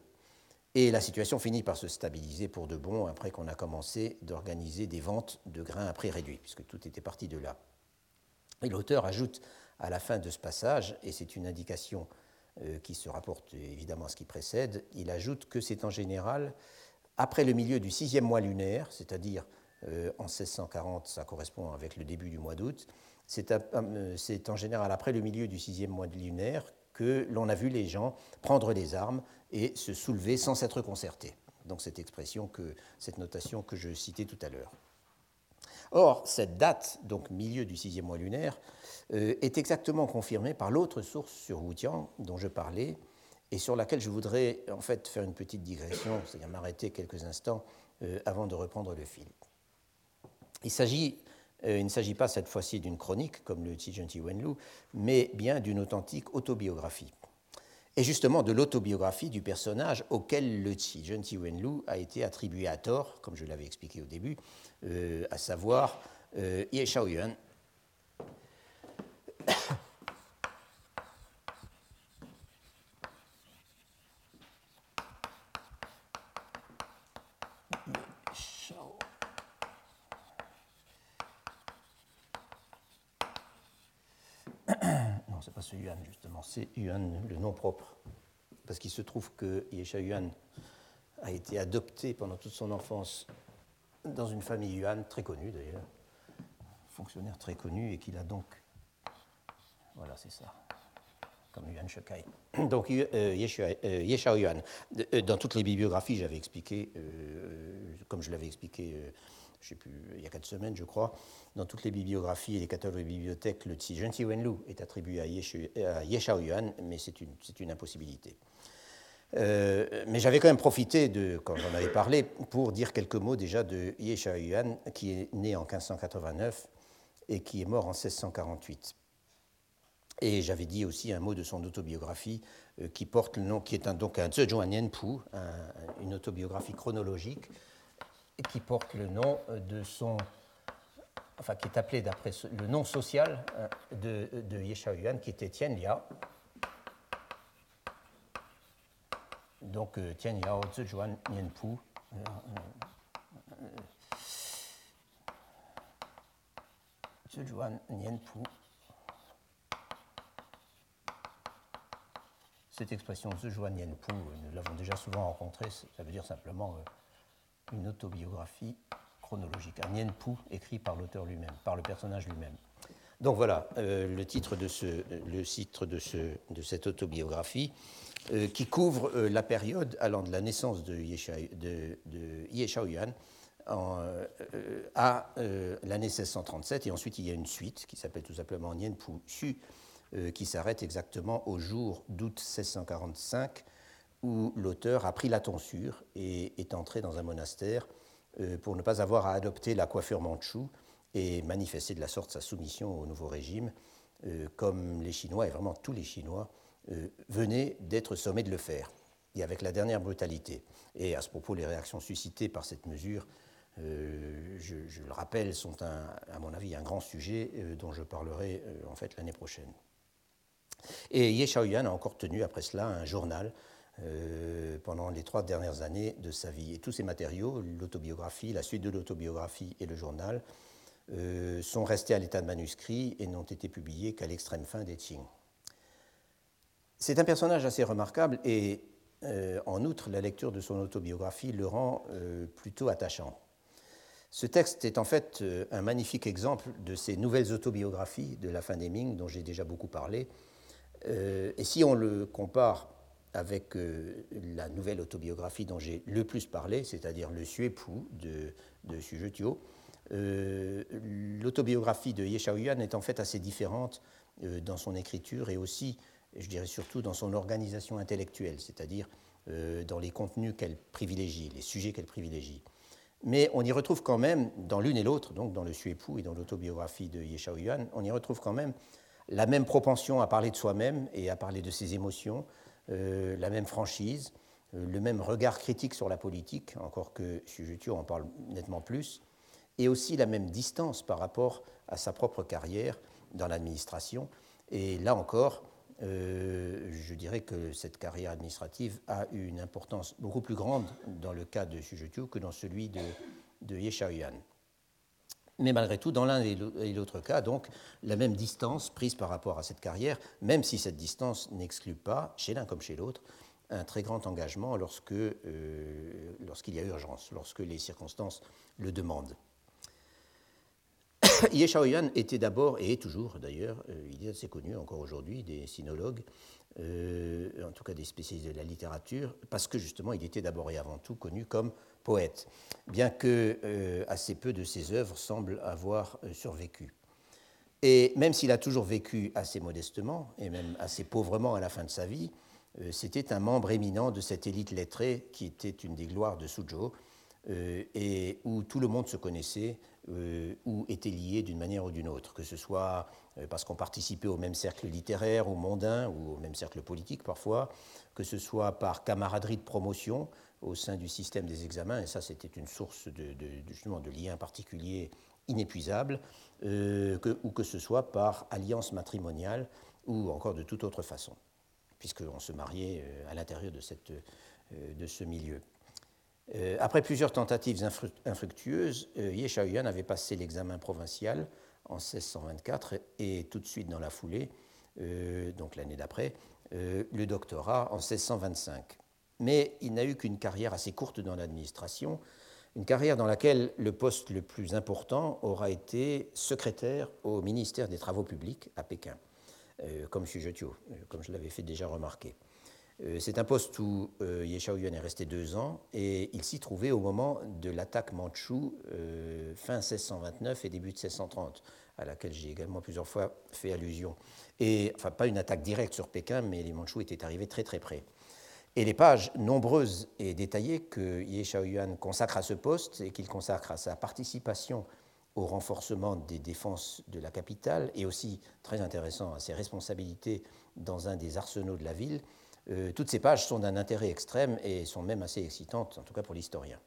Et la situation finit par se stabiliser pour de bon après qu'on a commencé d'organiser des ventes de grains à prix réduit, puisque tout était parti de là. Et l'auteur ajoute à la fin de ce passage, et c'est une indication euh, qui se rapporte évidemment à ce qui précède, il ajoute que c'est en général après le milieu du sixième mois lunaire, c'est-à-dire euh, en 1640, ça correspond avec le début du mois d'août, euh, c'est en général après le milieu du sixième mois lunaire que l'on a vu les gens prendre les armes et se soulever sans s'être concertés. donc cette expression, que, cette notation que je citais tout à l'heure. Or, cette date, donc milieu du sixième mois lunaire, euh, est exactement confirmée par l'autre source sur Tian dont je parlais et sur laquelle je voudrais en fait faire une petite digression, c'est-à-dire m'arrêter quelques instants euh, avant de reprendre le fil. Il, euh, il ne s'agit pas cette fois-ci d'une chronique comme le Tijunti Wenlu, mais bien d'une authentique autobiographie. Et justement de l'autobiographie du personnage auquel le Tijunti Wenlu a été attribué à tort, comme je l'avais expliqué au début, euh, à savoir euh, Ye Shaoyuan. non, c'est pas ce Yuan justement, c'est Yuan, le nom propre. Parce qu'il se trouve que Yesha Yuan a été adopté pendant toute son enfance dans une famille Yuan, très connue d'ailleurs, fonctionnaire très connu, et qu'il a donc. Voilà, c'est ça, comme Yuan Shekai. Donc, euh, euh, Yeshao Yuan. Euh, dans toutes les bibliographies, j'avais expliqué, comme je l'avais expliqué, je sais plus, il y a quatre semaines, je crois, dans toutes les bibliographies et les catalogues de bibliothèques, le Tsi Wenlu est attribué à Yeshao Yuan, mais c'est une, impossibilité. Euh, mais j'avais quand même profité, de, quand j'en avais parlé, pour dire quelques mots déjà de Ye Yuan, qui est né en 1589 et qui est mort en 1648. Et j'avais dit aussi un mot de son autobiographie euh, qui porte le nom, qui est un, donc un Zhejuan une autobiographie chronologique, qui porte le nom de son, enfin qui est appelé d'après le nom social euh, de, de Yuan, qui était Tian Lia, donc euh, Tian Yao, Zhejuan, Nianpu. Euh, euh, Zhejuan, Nianpu. Cette expression Zhejuan, Nianpu, nous l'avons déjà souvent rencontrée, ça veut dire simplement une autobiographie chronologique, un Nianpu écrit par l'auteur lui-même, par le personnage lui-même. Donc voilà le titre de, ce, le titre de, ce, de cette autobiographie. Euh, qui couvre euh, la période allant de la naissance de Ye, Shaoyuan euh, à l'année 1637. Et ensuite, il y a une suite qui s'appelle tout simplement Nien Pu Xu, qui s'arrête exactement au jour d'août 1645, où l'auteur a pris la tonsure et est entré dans un monastère pour ne pas avoir à adopter la coiffure manchoue et manifester de la sorte sa soumission au nouveau régime, comme les Chinois, et vraiment tous les Chinois, euh, venait d'être sommé de le faire, et avec la dernière brutalité. Et à ce propos, les réactions suscitées par cette mesure, euh, je, le rappelle, sont à mon avis un grand sujet euh, dont je parlerai en fait l'année prochaine. Et Ye Shaoyan a encore tenu après cela un journal pendant les trois dernières années de sa vie. Et tous ces matériaux, l'autobiographie, la suite de l'autobiographie et le journal, sont restés à l'état de manuscrit et n'ont été publiés qu'à l'extrême fin des Qing. C'est un personnage assez remarquable et euh, en outre, la lecture de son autobiographie le rend euh, plutôt attachant. Ce texte est en fait euh, un magnifique exemple de ces nouvelles autobiographies de la fin des Ming dont j'ai déjà beaucoup parlé. et si on le compare avec la nouvelle autobiographie dont j'ai le plus parlé, c'est-à-dire Le Suepu de, de Xu l'autobiographie de Ye Shaoyuan est en fait assez différente dans son écriture et aussi je dirais surtout dans son organisation intellectuelle, c'est-à-dire euh, dans les contenus qu'elle privilégie, les sujets qu'elle privilégie. Mais on y retrouve quand même, dans l'une et l'autre, donc dans le Suépou et dans l'autobiographie de Ye Yuan, on y retrouve quand même la même propension à parler de soi-même et à parler de ses émotions, euh, la même franchise, euh, le même regard critique sur la politique, encore que Xu en parle nettement plus, et aussi la même distance par rapport à sa propre carrière dans l'administration. Et là encore, euh, je dirais que cette carrière administrative a une importance beaucoup plus grande dans le cas de Xu que dans celui de, de. Mais malgré tout, dans l'un et l'autre cas, donc, la même distance prise par rapport à cette carrière, même si cette distance n'exclut pas, chez l'un comme chez l'autre, un très grand engagement euh, lorsqu'il y a urgence, lorsque les circonstances le demandent. Ye Shaoyan était d'abord, et est toujours d'ailleurs, il est assez connu encore aujourd'hui, des sinologues, en tout cas des spécialistes de la littérature, parce que justement il était d'abord et avant tout connu comme poète, bien que assez peu de ses œuvres semblent avoir survécu. Et même s'il a toujours vécu assez modestement, et même assez pauvrement à la fin de sa vie, euh, c'était un membre éminent de cette élite lettrée qui était une des gloires de Suzhou, euh, et où tout le monde se connaissait euh, ou était lié d'une manière ou d'une autre, que ce soit parce qu'on participait au même cercle littéraire ou mondain, ou au même cercle politique parfois, que ce soit par camaraderie de promotion au sein du système des examens, et ça c'était une source de, justement de liens particuliers inépuisables, euh, ou que ce soit par alliance matrimoniale ou encore de toute autre façon, puisqu'on se mariait euh, à l'intérieur de, euh, de ce milieu. après plusieurs tentatives infructueuses, Ye Shaoyan avait passé l'examen provincial en 1624 et tout de suite dans la foulée, donc l'année d'après, le doctorat en 1625. Mais il n'a eu qu'une carrière assez courte dans l'administration, une carrière dans laquelle le poste le plus important aura été secrétaire au ministère des Travaux publics à Pékin, euh, comme Xu euh, comme je l'avais fait déjà remarquer. Euh, c'est un poste où Ye Shaoyuan est resté deux ans et il s'y trouvait au moment de l'attaque mandchoue fin 1629 et début de 1630, à laquelle j'ai également plusieurs fois fait allusion. Et, enfin, pas une attaque directe sur Pékin, mais les Mandchous étaient arrivés très très près. Et les pages nombreuses et détaillées que Ye Shaoyuan consacre à ce poste et qu'il consacre à sa participation au renforcement des défenses de la capitale et aussi, très intéressant, à ses responsabilités dans un des arsenaux de la ville, euh, toutes ces pages sont d'un intérêt extrême et sont même assez excitantes, en tout cas pour l'historien.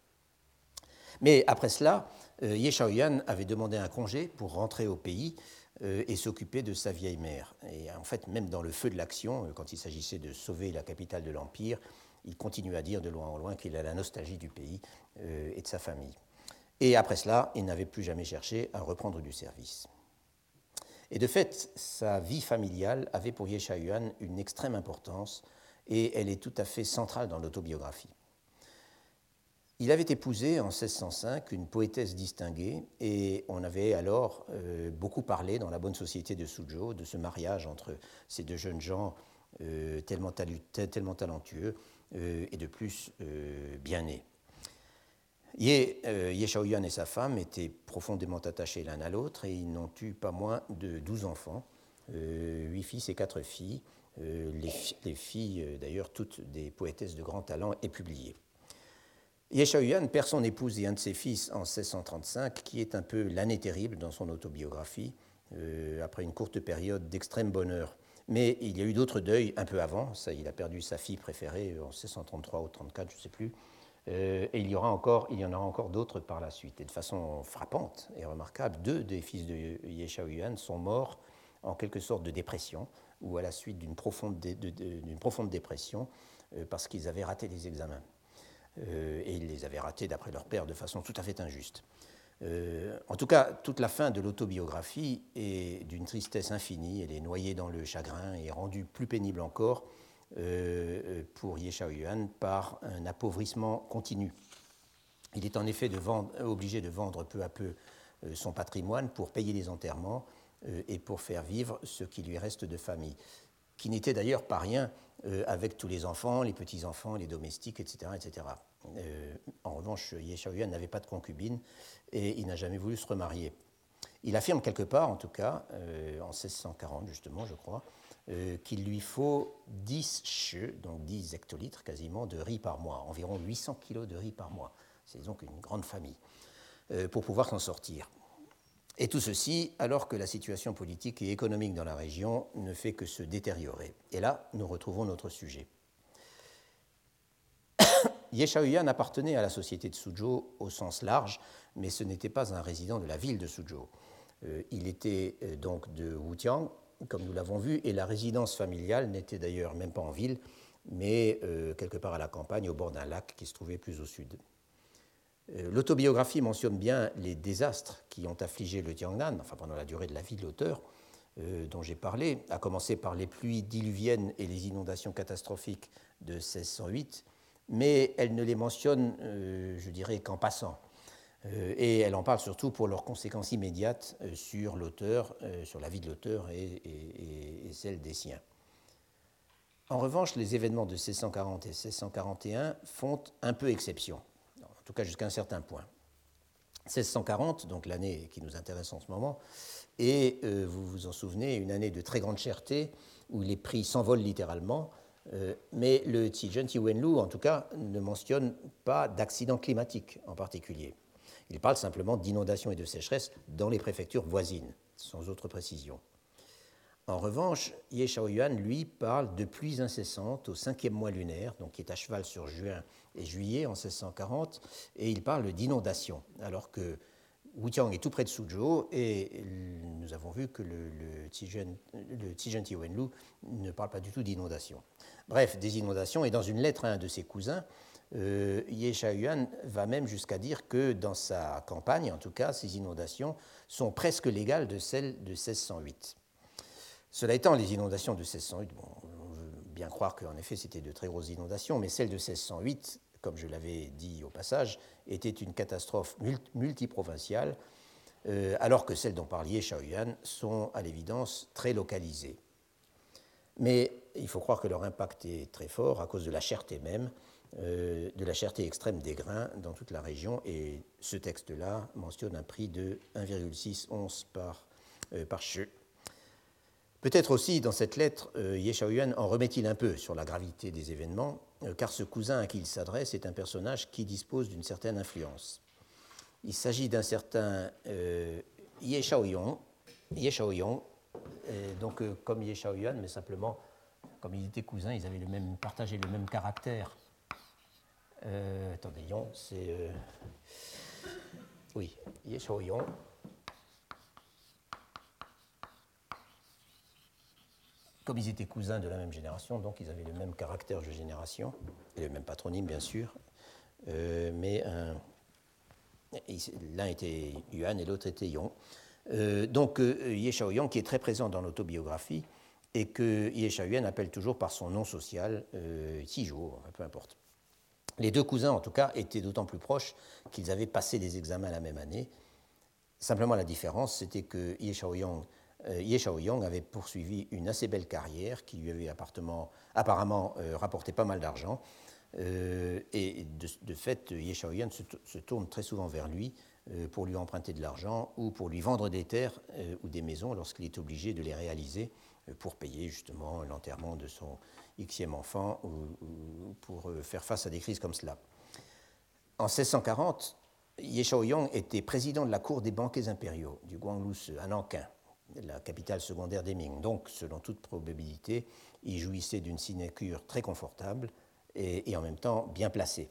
Mais après cela, euh, Ye Shaoyuan avait demandé un congé pour rentrer au pays et s'occuper de sa vieille mère. Et en fait, même dans le feu de l'action, euh, quand il s'agissait de sauver la capitale de l'Empire, il continue à dire de loin en loin qu'il a la nostalgie du pays euh, et de sa famille. Et après cela, il n'avait plus jamais cherché à reprendre du service. Et de fait, sa vie familiale avait pour Ye Yuan une extrême importance et elle est tout à fait centrale dans l'autobiographie. Il avait épousé en 1605 une poétesse distinguée et on avait alors euh, beaucoup parlé dans la bonne société de Suzhou de ce mariage entre ces deux jeunes gens euh, tellement, talentueux euh, et de plus bien nés. Ye, Shaoyuan et sa femme étaient profondément attachés l'un à l'autre et ils n'ont eu pas moins de 12 enfants, 8 fils et 4 filles, les, les, filles d'ailleurs toutes des poétesses de grand talent et publiées. Yuan perd son épouse et un de ses fils en 1635, qui est un peu l'année terrible dans son autobiographie, euh, après une courte période d'extrême bonheur. Mais il y a eu d'autres deuils un peu avant. Ça, il a perdu sa fille préférée en 1633 ou 34, je ne sais plus. Euh, et il y, aura encore, il y en aura encore d'autres par la suite. Et de façon frappante et remarquable, deux des fils de Ye Yuan sont morts en quelque sorte de dépression ou à la suite d'une profonde, profonde, dépression euh, parce qu'ils avaient raté les examens. Euh, et ils les avaient ratés d'après leur père de façon tout à fait injuste. Euh, en tout cas, toute la fin de l'autobiographie est d'une tristesse infinie, elle est noyée dans le chagrin et rendue plus pénible encore euh, pour Ye par un appauvrissement continu. Il est en effet obligé de vendre peu à peu son patrimoine pour payer les enterrements et pour faire vivre ce qui lui reste de famille, qui n'était d'ailleurs pas rien euh, avec tous les enfants, les petits-enfants, les domestiques, etc. etc. Euh, en revanche, Ye n'avait pas de concubine et il n'a jamais voulu se remarier. Il affirme quelque part, en tout cas, euh, en 1640 justement, je crois, qu'il lui faut 10 cheveux, donc 10 hectolitres quasiment, de riz par mois, environ 800 kilos de riz par mois. C'est donc une grande famille, pour pouvoir s'en sortir. Et tout ceci alors que la situation politique et économique dans la région ne fait que se détériorer. Et là, nous retrouvons notre sujet. Ye Shaoyan appartenait à la société de Suzhou au sens large, mais ce n'était pas un résident de la ville de Suzhou. Euh, il était euh, donc de Wutiang, comme nous l'avons vu, et la résidence familiale n'était d'ailleurs même pas en ville, mais euh, quelque part à la campagne, au bord d'un lac qui se trouvait plus au sud. Euh, l'autobiographie mentionne bien les désastres qui ont affligé le Tiangnan, enfin pendant la durée de la vie de l'auteur, euh, dont j'ai parlé, à commencer par les pluies diluviennes et les inondations catastrophiques de 1608, mais elle ne les mentionne, euh, je dirais, qu'en passant. et elle en parle surtout pour leurs conséquences immédiates sur l'auteur, sur la vie de l'auteur et, et, celle des siens. En revanche, les événements de 1640 et 1641 font un peu exception, tout cas jusqu'à un certain point. 1640, donc l'année qui nous intéresse en ce moment, et euh, vous vous en souvenez, une année de très grande cherté où les prix s'envolent littéralement, euh, mais le Tijen Wenlu, en tout cas, ne mentionne pas d'accident climatique en particulier. Il parle simplement d'inondations et de sécheresse dans les préfectures voisines, sans autre précision. En revanche, Ye Shaoyuan, lui, parle de pluies incessantes au cinquième mois lunaire, donc qui est à cheval sur juin et juillet en 1640, et il parle d'inondations, alors que Wujiang est tout près de Suzhou, et nous avons vu que le, le Tijen, le ne parle pas du tout d'inondations. Bref, des inondations, et dans une lettre à un de ses cousins, euh, Ye Shaoyuan va même jusqu'à dire que dans sa campagne, en tout cas, ces inondations sont presque légales de celles de 1608. Cela étant, les inondations de 1608, on veut bien croire qu'en effet c'était de très grosses inondations, mais celles de 1608, comme je l'avais dit au passage, étaient une catastrophe multiprovinciale, euh, alors que celles dont parlait Shaoyuan sont à l'évidence très localisées. Mais il faut croire que leur impact est très fort à cause de la cherté même, euh, de la cherté extrême des grains dans toute la région, et ce texte-là mentionne un prix de 1,6 onces par, euh, Peut-être aussi, dans cette lettre, euh, Ye Shaoyuan en remet-il un peu sur la gravité des événements, euh, car ce cousin à qui il s'adresse est un personnage qui dispose d'une certaine influence. Il s'agit d'un certain euh, Ye Shaoyong, Ye donc comme Ye Shaoyuan, mais simplement, comme ils étaient cousins, ils avaient le même, partagé le même caractère. attendez, Yon, c'est... oui, Ye Comme ils étaient cousins de la même génération, donc ils avaient le même caractère de génération, et le même patronyme bien sûr, euh, mais l'un était Yuan et l'autre était Yong. Euh, donc euh, Ye Shaoyong, qui est très présent dans l'autobiographie, et que Ye Yuan appelle toujours par son nom social, euh, peu importe. Les deux cousins, en tout cas, étaient d'autant plus proches qu'ils avaient passé les examens la même année. Simplement, la différence, c'était que Ye Shaoyong euh, Ye Shaoyong avait poursuivi une assez belle carrière qui lui avait apparemment euh, rapporté pas mal d'argent. Euh, et de, fait, Ye Shaoyong se, tourne très souvent vers lui pour lui emprunter de l'argent ou pour lui vendre des terres ou des maisons lorsqu'il est obligé de les réaliser pour payer justement l'enterrement de son xème enfant ou, pour faire face à des crises comme cela. En 1640, Ye Shaoyong était président de la cour des banquets impériaux du Guanglus à Nankin la capitale secondaire des Ming. Donc, selon toute probabilité, il jouissait d'une sinécure très confortable et, en même temps bien placée.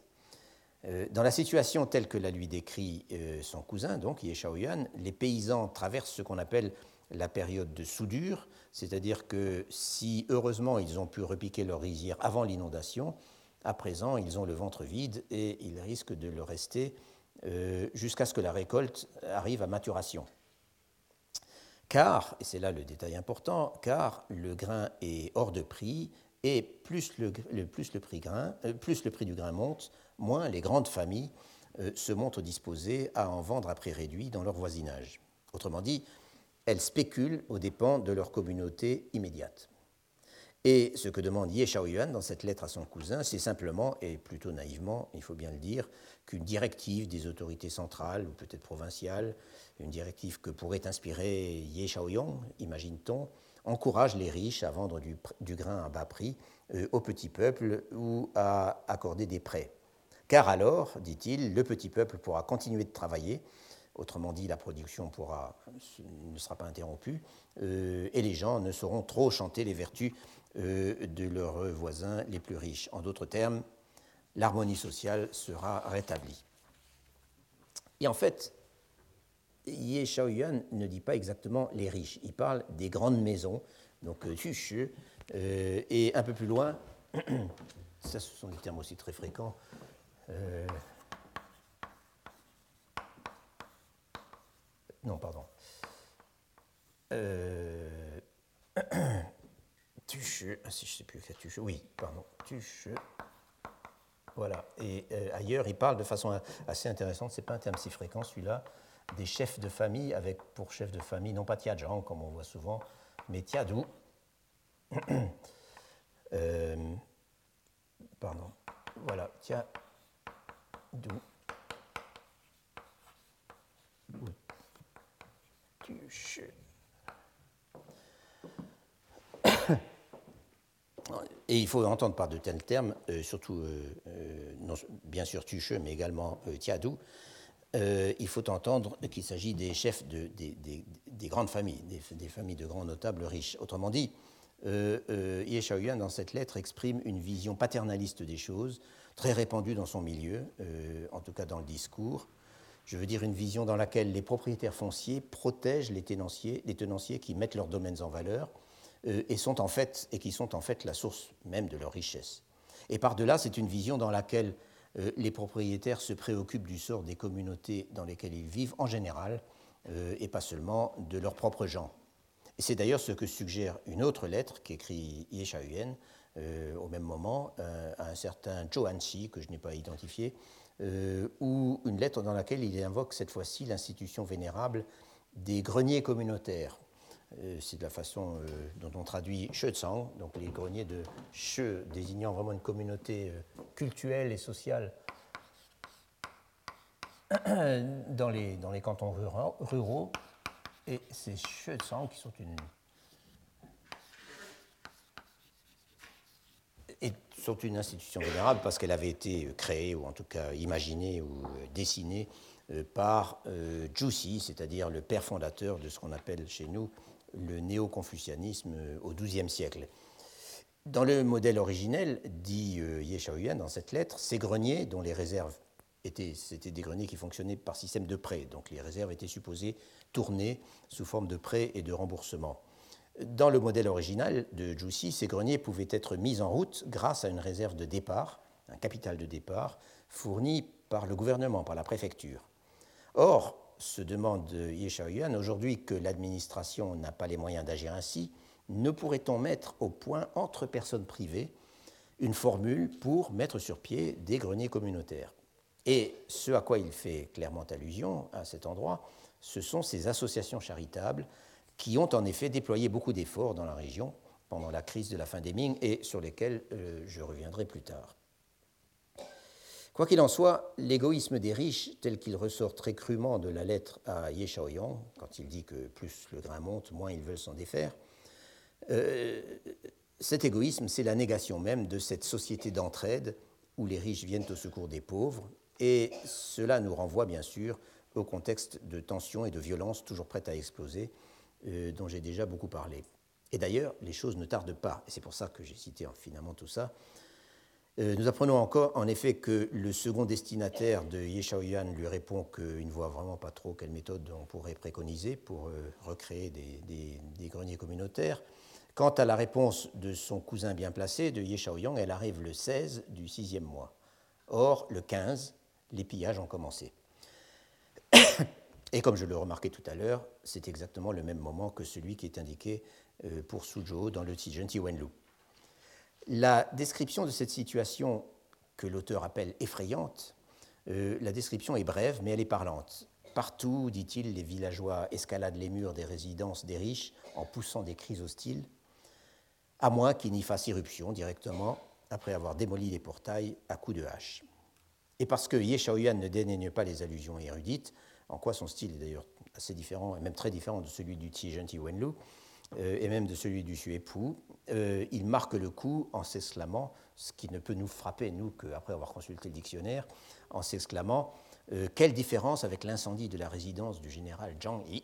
Euh, dans la situation telle que la lui décrit euh, son cousin, donc Ye Shaoyuan, les paysans traversent ce qu'on appelle la période de soudure, c'est-à-dire que si heureusement ils ont pu repiquer leur rizière avant l'inondation, à présent ils ont le ventre vide et ils risquent de le rester euh, jusqu'à ce que la récolte arrive à maturation. Car, et c'est là le détail important, car le grain est hors de prix et plus le, euh, prix du grain monte, moins les grandes familles euh, se montrent disposées à en vendre à prix réduit dans leur voisinage. Autrement dit, elles spéculent aux dépens de leur communauté immédiate. Et ce que demande Ye Shaoyuan dans cette lettre à son cousin, c'est simplement, et plutôt naïvement, il faut bien le dire, qu'une directive des autorités centrales ou peut-être provinciales une directive que pourrait inspirer Ye Shaoyong, imagine-t-on, encourage les riches à vendre du, grain à bas prix euh, au petit peuple ou à accorder des prêts. Car alors, dit-il, le petit peuple pourra continuer de travailler, autrement dit, la production ne sera pas interrompue, euh, et les gens ne sauront trop chanter les vertus de leurs voisins les plus riches. En d'autres termes, l'harmonie sociale sera rétablie. Et en fait, Ye Shaoyuan ne dit pas exactement les riches, il parle des grandes maisons, donc euh, euh et un peu plus loin, ça ce sont des termes aussi très fréquents, euh, non, pardon. Euh, ah, si je sais plus, Tuche, oui, pardon, Tuche. Voilà. Et ailleurs, il parle de façon assez intéressante, ce n'est pas un terme si fréquent celui-là, des chefs de famille avec pour chef de famille, non pas Tiadjan comme on voit souvent, mais Tiadou. pardon. Voilà, Tiadou. Et il faut entendre par de tels termes, euh, surtout, euh, euh, bien sûr, Tuche, mais également Tiadou, il faut entendre qu'il s'agit des chefs de, des, grandes familles, des, familles de grands notables riches. Autrement dit, Ye dans cette lettre, exprime une vision paternaliste des choses, très répandue dans son milieu, en tout cas dans le discours, je veux dire une vision dans laquelle les propriétaires fonciers protègent les tenanciers, les tenanciers qui mettent leurs domaines en valeur et, sont en fait, et qui sont en fait la source même de leur richesse. Et par-delà, c'est une vision dans laquelle euh, les propriétaires se préoccupent du sort des communautés dans lesquelles ils vivent en général, euh, et pas seulement de leurs propres gens. Et c'est d'ailleurs ce que suggère une autre lettre qu'écrit Ye Shaoyuan au même moment à un certain Zhou Anxi, que je n'ai pas identifié, euh, ou une lettre dans laquelle il invoque cette fois-ci l'institution vénérable des greniers communautaires. Euh, c'est de la façon euh, dont on traduit Shetsang, donc les greniers de She, désignant vraiment une communauté culturelle et sociale dans les, cantons ruraux. Et c'est Shetsang qui sont une, sont une institution vénérable parce qu'elle avait été créée, ou en tout cas imaginée ou dessinée euh, par euh, Jusi, c'est-à-dire le père fondateur de ce qu'on appelle chez nous le néo-confucianisme euh, au XIIe siècle. Dans le modèle originel, dit Ye Shaoyuan dans cette lettre, ces greniers, dont les réserves étaient, c'était des greniers qui fonctionnaient par système de prêt, donc les réserves étaient supposées tourner sous forme de prêt et de remboursement. Dans le modèle original de Juicy, ces greniers pouvaient être mis en route grâce à une réserve de départ, un capital de départ, fourni par le gouvernement, par la préfecture. Or, se demande Ye Shaoyuan, aujourd'hui que l'administration n'a pas les moyens d'agir ainsi, ne pourrait-on mettre au point entre personnes privées une formule pour mettre sur pied des greniers communautaires? Et ce à quoi il fait clairement allusion à cet endroit, ce sont ces associations charitables qui ont en effet déployé beaucoup d'efforts dans la région pendant la crise de la fin des Ming et sur lesquels euh, je reviendrai plus tard. Quoi qu'il en soit, l'égoïsme des riches, tel qu'il ressort très crûment de la lettre à Ye Shaoyong, quand il dit que plus le grain monte, moins ils veulent s'en défaire, euh, cet égoïsme, c'est la négation même de cette société d'entraide où les riches viennent au secours des pauvres, et cela nous renvoie bien sûr au contexte de tensions et de violences toujours prêtes à exploser euh, dont j'ai déjà beaucoup parlé. Et d'ailleurs, les choses ne tardent pas, et c'est pour ça que j'ai cité finalement tout ça. Euh, nous apprenons encore, en effet, que le second destinataire de Ye Shaoyuan lui répond qu'il ne voit vraiment pas trop quelle méthode on pourrait préconiser pour euh, recréer des, greniers communautaires. Quant à la réponse de son cousin bien placé, de Ye Shaoyang, elle arrive le 16 du sixième mois. Or, le 15, les pillages ont commencé. Et comme je le remarquais tout à l'heure, c'est exactement le même moment que celui qui est indiqué euh, pour Suzhou dans le Tijen Wenlu. La description de cette situation que l'auteur appelle effrayante, euh, la description est brève, mais elle est parlante. Partout, dit-il, les villageois escaladent les murs des résidences des riches en poussant des cris hostiles, à moins qu'ils n'y fassent irruption directement après avoir démoli les portails à coups de hache. Et parce que Ye Shaoyan ne dénaigne pas les allusions érudites, en quoi son style est d'ailleurs assez différent, et même très différent de celui du Ti Wenlu, et même de celui du Xuepu. Euh, il marque le coup en s'exclamant, ce qui ne peut nous frapper, nous, qu'après avoir consulté le dictionnaire, en s'exclamant euh, Quelle différence avec l'incendie de la résidence du général Zhang Yi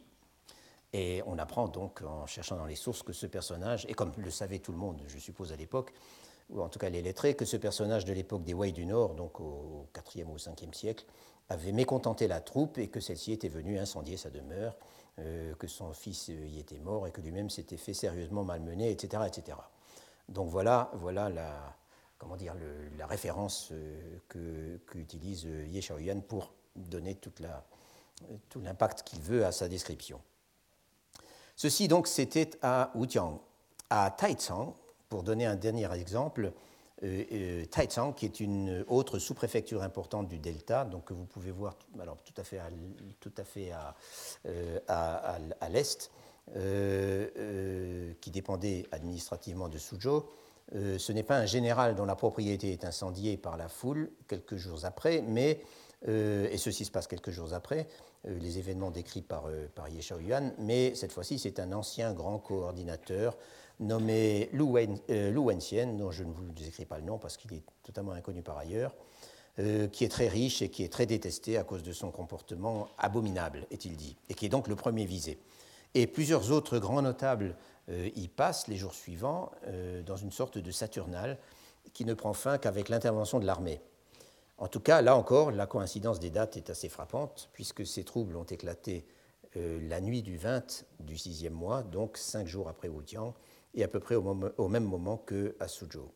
Et on apprend donc, en cherchant dans les sources, que ce personnage, et comme le savait tout le monde, je suppose, à l'époque, ou en tout cas les lettrés, que ce personnage de l'époque des Wei du Nord, donc au IVe ou au Ve siècle, avait mécontenté la troupe et que celle-ci était venue incendier sa demeure, euh, que son fils y était mort et que lui-même s'était fait sérieusement malmener, etc., etc. Donc voilà, voilà la, comment dire, la référence euh, qu'utilise euh, Ye Shaoyan pour donner tout l'impact qu'il veut à sa description. Ceci donc c'était à Wutiang. À Taizang, pour donner un dernier exemple, euh, Taizang, qui est une autre sous-préfecture importante du delta, donc que vous pouvez voir tout à fait à, tout à, fait à, l'est, qui dépendait administrativement de Suzhou. ce n'est pas un général dont la propriété est incendiée par la foule quelques jours après, mais, et ceci se passe quelques jours après, les événements décrits par, par Ye Yuan, mais cette fois-ci c'est un ancien grand coordinateur nommé Wen, euh, Wenxian, dont je ne vous écris pas le nom parce qu'il est totalement inconnu par ailleurs, euh, qui est très riche et qui est très détesté à cause de son comportement abominable, est-il dit, et qui est donc le premier visé. Et plusieurs autres grands notables euh, y passent les jours suivants dans une sorte de Saturnale qui ne prend fin qu'avec l'intervention de l'armée. En tout cas, là encore, la coïncidence des dates est assez frappante, puisque ces troubles ont éclaté la nuit du 20 du sixième mois, donc cinq jours après Wujiang, et à peu près au, même moment que à Suzhou.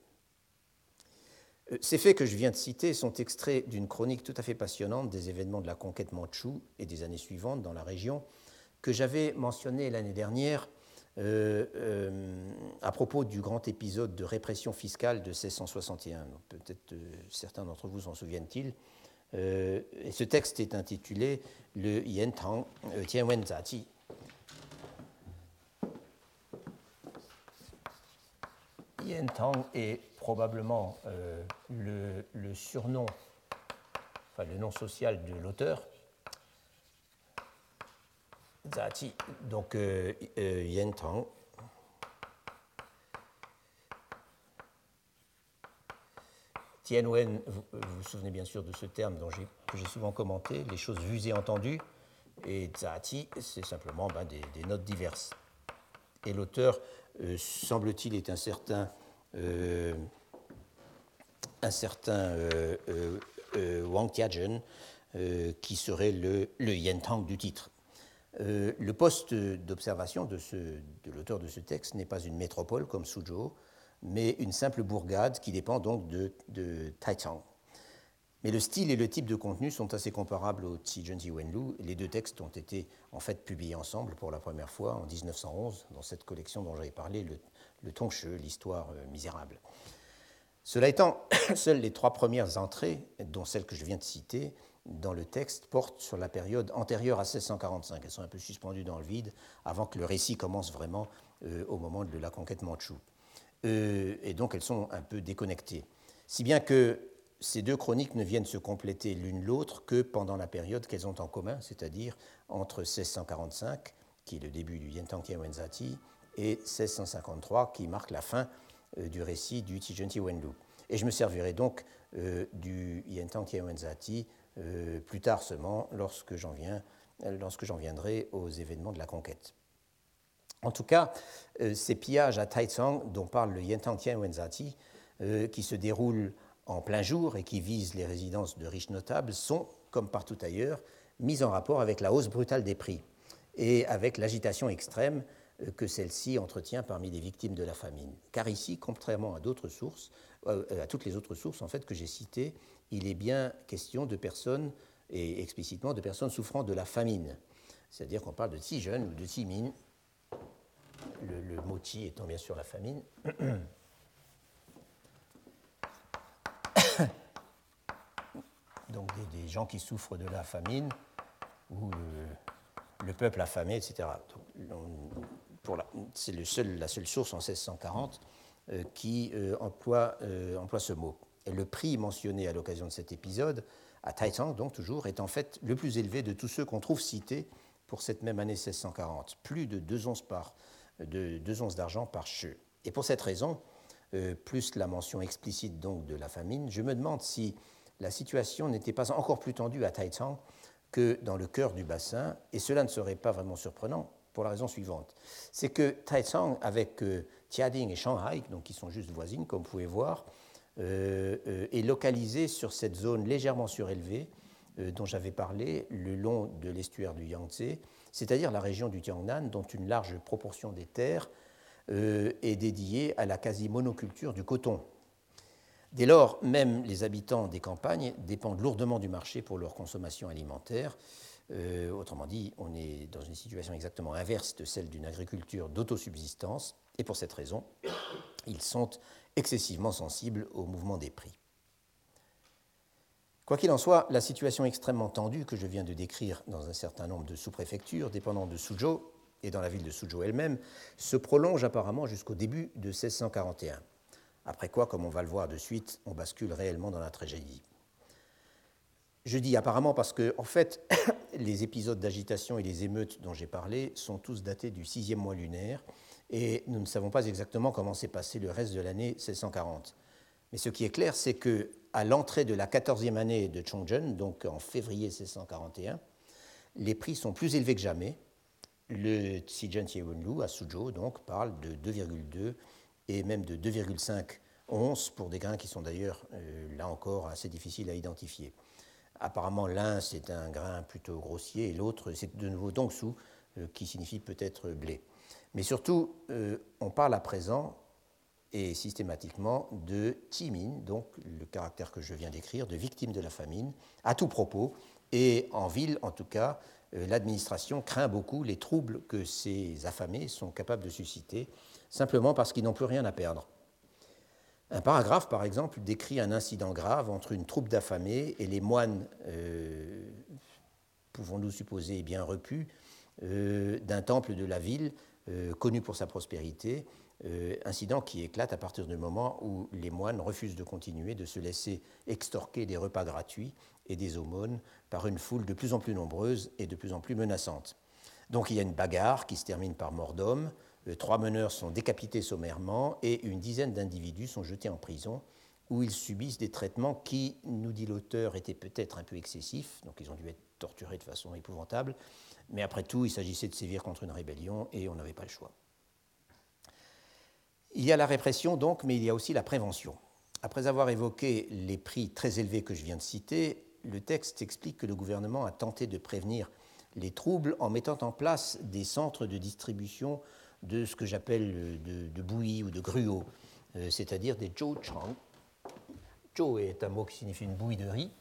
Euh, ces faits que je viens de citer sont extraits d'une chronique tout à fait passionnante des événements de la conquête mandchoue et des années suivantes dans la région, que j'avais mentionné l'année dernière euh, euh, à propos du grand épisode de répression fiscale de 1661. Peut-être certains d'entre vous s'en souviennent-ils. ce texte est intitulé Le Yentang Tianwen Zati, Yen Tang est probablement euh, le, surnom, enfin le nom social de l'auteur. Zati, donc euh, euh, Yen Tang. Tianwen, vous, vous souvenez bien sûr de ce terme dont j'ai souvent commenté, les choses vues et entendues. Et Zati, c'est simplement ben, des notes diverses. Et l'auteur euh, semble-t-il, est un certain, euh, euh, Wang Tiazhen, qui serait le, le Yentang du titre. le poste d'observation de, l'auteur de ce texte n'est pas une métropole comme Suzhou, mais une simple bourgade qui dépend donc de, de. Mais le style et le type de contenu sont assez comparables au Tijunji Wenlu. Les deux textes ont été en fait publiés ensemble pour la première fois en 1911 dans cette collection dont j'avais parlé, le, le l'histoire euh, misérable. Cela étant, seules les trois premières entrées, dont celle que je viens de citer, dans le texte portent sur la période antérieure à 1645. Elles sont un peu suspendues dans le vide avant que le récit commence vraiment euh, au moment de la conquête mandchoue. Euh, et donc elles sont un peu déconnectées. Si bien que ces deux chroniques ne viennent se compléter l'une l'autre que pendant la période qu'elles ont en commun, c'est-à-dire entre 1645, qui est le début du Yentang Wenzati, et 1653, qui marque la fin euh, du récit du Tijunti Wenlu. Et je me servirai donc euh, du Yentang Wenzati euh, plus tard seulement, lorsque j'en viendrai aux événements de la conquête. En tout cas, ces pillages à Taizong dont parle le Yentang Wenzati, qui se déroulent en plein jour et qui visent les résidences de riches notables sont, comme partout ailleurs, mises en rapport avec la hausse brutale des prix et avec l'agitation extrême euh, que celle-ci entretient parmi les victimes de la famine. Car ici, contrairement à d'autres sources, euh, à toutes les autres sources en fait que j'ai citées, il est bien question de personnes et explicitement de personnes souffrant de la famine. C'est-à-dire qu'on parle de si jeunes ou de si mines, le, le mot ti étant bien sûr la famine. donc des, gens qui souffrent de la famine ou le, peuple affamé, etc. C'est la seule source en 1640 euh, qui euh, emploie, euh, emploie, ce mot. Et le prix mentionné à l'occasion de cet épisode, à Taizang, donc toujours, est en fait le plus élevé de tous ceux qu'on trouve cités pour cette même année 1640, plus de 2 onces, par, de onces d'argent par cheveu. Et pour cette raison, plus la mention explicite donc de la famine, je me demande si la situation n'était pas encore plus tendue à Taizang que dans le cœur du bassin, et cela ne serait pas vraiment surprenant pour la raison suivante. C'est que Taizang, avec euh, Tiading et Shanghai, donc qui sont juste voisines, comme vous pouvez voir, euh, euh, est localisée sur cette zone légèrement surélevée dont j'avais parlé, le long de l'estuaire du Yangtze, c'est-à-dire la région du Tiangnan, dont une large proportion des terres est dédiée à la quasi-monoculture du coton. Dès lors, même les habitants des campagnes dépendent lourdement du marché pour leur consommation alimentaire. Euh, autrement dit, on est dans une situation exactement inverse de celle d'une agriculture d'autosubsistance, et pour cette raison, ils sont excessivement sensibles au mouvement des prix. Quoi qu'il en soit, la situation extrêmement tendue que je viens de décrire dans un certain nombre de sous-préfectures dépendant de Suzhou et dans la ville de Suzhou elle-même se prolonge apparemment jusqu'au début de 1641. Après quoi, comme on va le voir de suite, on bascule réellement dans la tragédie. Je dis apparemment parce que, en fait, les épisodes d'agitation et les émeutes dont j'ai parlé sont tous datés du sixième mois lunaire et nous ne savons pas exactement comment s'est passé le reste de l'année 1640. Mais ce qui est clair, c'est que à l'entrée de la 14e année de Chongzhen, donc en février 1641, les prix sont plus élevés que jamais. Le Xijian Wenlu à Suzhou donc, parle de 2,2 et même de 2,5 onces pour des grains qui sont d'ailleurs, euh, là encore, assez difficiles à identifier. Apparemment, l'un, c'est un grain plutôt grossier et l'autre, c'est de nouveau Dongsu, euh, qui signifie peut-être blé. Mais surtout, euh, on parle à présent et systématiquement de timine, donc le caractère que je viens d'écrire, de victime de la famine, à tout propos. Et en ville, en tout cas, euh, l'administration craint beaucoup les troubles que ces affamés sont capables de susciter, simplement parce qu'ils n'ont plus rien à perdre. Un paragraphe, par exemple, décrit un incident grave entre une troupe d'affamés et les moines, euh, pouvons-nous supposer bien repus, euh, d'un temple de la ville, connu pour sa prospérité, euh, incident qui éclate à partir du moment où les moines refusent de continuer de se laisser extorquer des repas gratuits et des aumônes par une foule de plus en plus nombreuse et de plus en plus menaçante. Donc il y a une bagarre qui se termine par mort d'homme, euh, trois meneurs sont décapités sommairement et une dizaine d'individus sont jetés en prison où ils subissent des traitements qui, nous dit l'auteur, étaient peut-être un peu excessifs, donc ils ont dû être torturés de façon épouvantable, mais après tout, il s'agissait de sévir contre une rébellion et on n'avait pas le choix. Il y a la répression donc, mais il y a aussi la prévention. Après avoir évoqué les prix très élevés que je viens de citer, le texte explique que le gouvernement a tenté de prévenir les troubles en mettant en place des centres de distribution de ce que j'appelle de, bouillie ou de gruau, euh, c'est-à-dire des zhou chang. Zhou est un mot qui signifie une bouillie de riz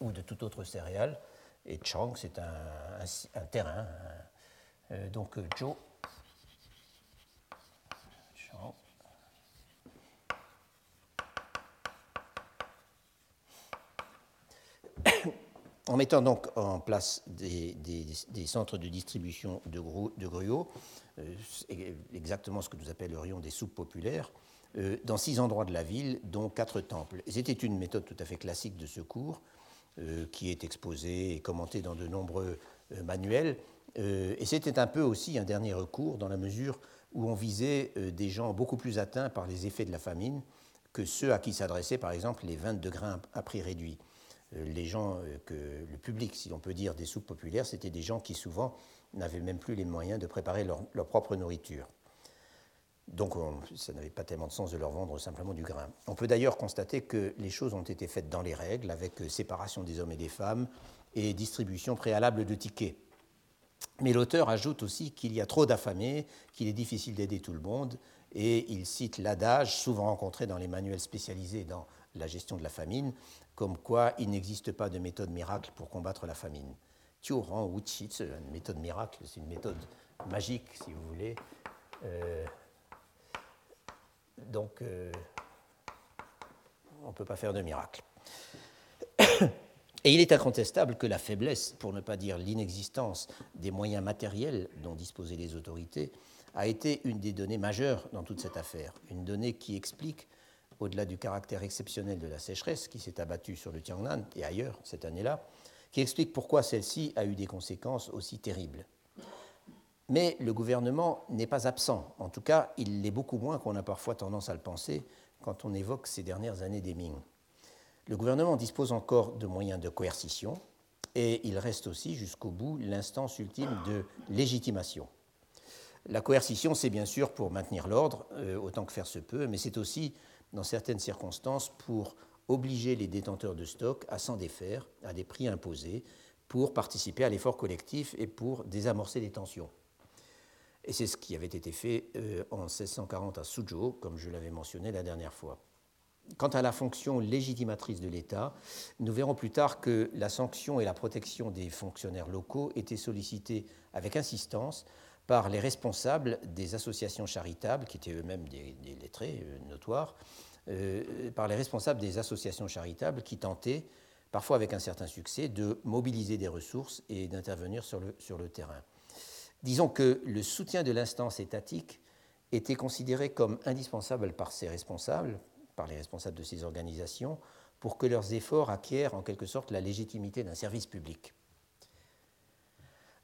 ou de toute autre céréale, et chang c'est un, terrain. Euh, donc zhou en mettant donc en place des, centres de distribution de, gruaux, euh, exactement ce que nous appellerions des soupes populaires, euh, dans six endroits de la ville, dont quatre temples. C'était une méthode tout à fait classique de secours, euh, qui est exposée et commentée dans de nombreux manuels. et c'était un peu aussi un dernier recours, dans la mesure où on visait des gens beaucoup plus atteints par les effets de la famine que ceux à qui s'adressaient, par exemple, les vins de grains à prix réduit. Euh, les gens, euh, que le public, si l'on peut dire, des soupes populaires, c'était des gens qui souvent n'avaient même plus les moyens de préparer leur, propre nourriture. Donc ça n'avait pas tellement de sens de leur vendre simplement du grain. On peut d'ailleurs constater que les choses ont été faites dans les règles, avec euh, séparation des hommes et des femmes et distribution préalable de tickets. Mais l'auteur ajoute aussi qu'il y a trop d'affamés, qu'il est difficile d'aider tout le monde, et il cite l'adage, souvent rencontré dans les manuels spécialisés dans la gestion de la famine, comme quoi il n'existe pas de méthode miracle pour combattre la famine. Ran Wuqi, c'est une méthode miracle, c'est une méthode magique, si vous voulez. Euh, donc, euh, on ne peut pas faire de miracle. Et il est incontestable que la faiblesse, pour ne pas dire l'inexistence des moyens matériels dont disposaient les autorités, a été une des données majeures dans toute cette affaire. Une donnée qui explique au-delà du caractère exceptionnel de la sécheresse qui s'est abattue sur le Tiangnan et ailleurs cette année-là, qui explique pourquoi celle-ci a eu des conséquences aussi terribles. Mais le gouvernement n'est pas absent. En tout cas, il l'est beaucoup moins qu'on a parfois tendance à le penser quand on évoque ces dernières années des Ming. Le gouvernement dispose encore de moyens de coercition et il reste aussi jusqu'au bout l'instance ultime de légitimation. La coercition, c'est bien sûr pour maintenir l'ordre, euh, autant que faire se peut, mais c'est aussi dans certaines circonstances, pour obliger les détenteurs de stock à s'en défaire à des prix imposés pour participer à l'effort collectif et pour désamorcer les tensions. Et c'est ce qui avait été fait euh, en 1640 à Suzhou, comme je l'avais mentionné la dernière fois. Quant à la fonction légitimatrice de l'État, nous verrons plus tard que la sanction et la protection des fonctionnaires locaux étaient sollicitées avec insistance par les responsables des associations charitables, qui étaient eux-mêmes des, lettrés euh, notoires, par les responsables des associations charitables qui tentaient, parfois avec un certain succès, de mobiliser des ressources et d'intervenir sur le, sur le terrain. Disons que le soutien de l'instance étatique était considéré comme indispensable par ces responsables, par les responsables de ces organisations, pour que leurs efforts acquièrent en quelque sorte la légitimité d'un service public.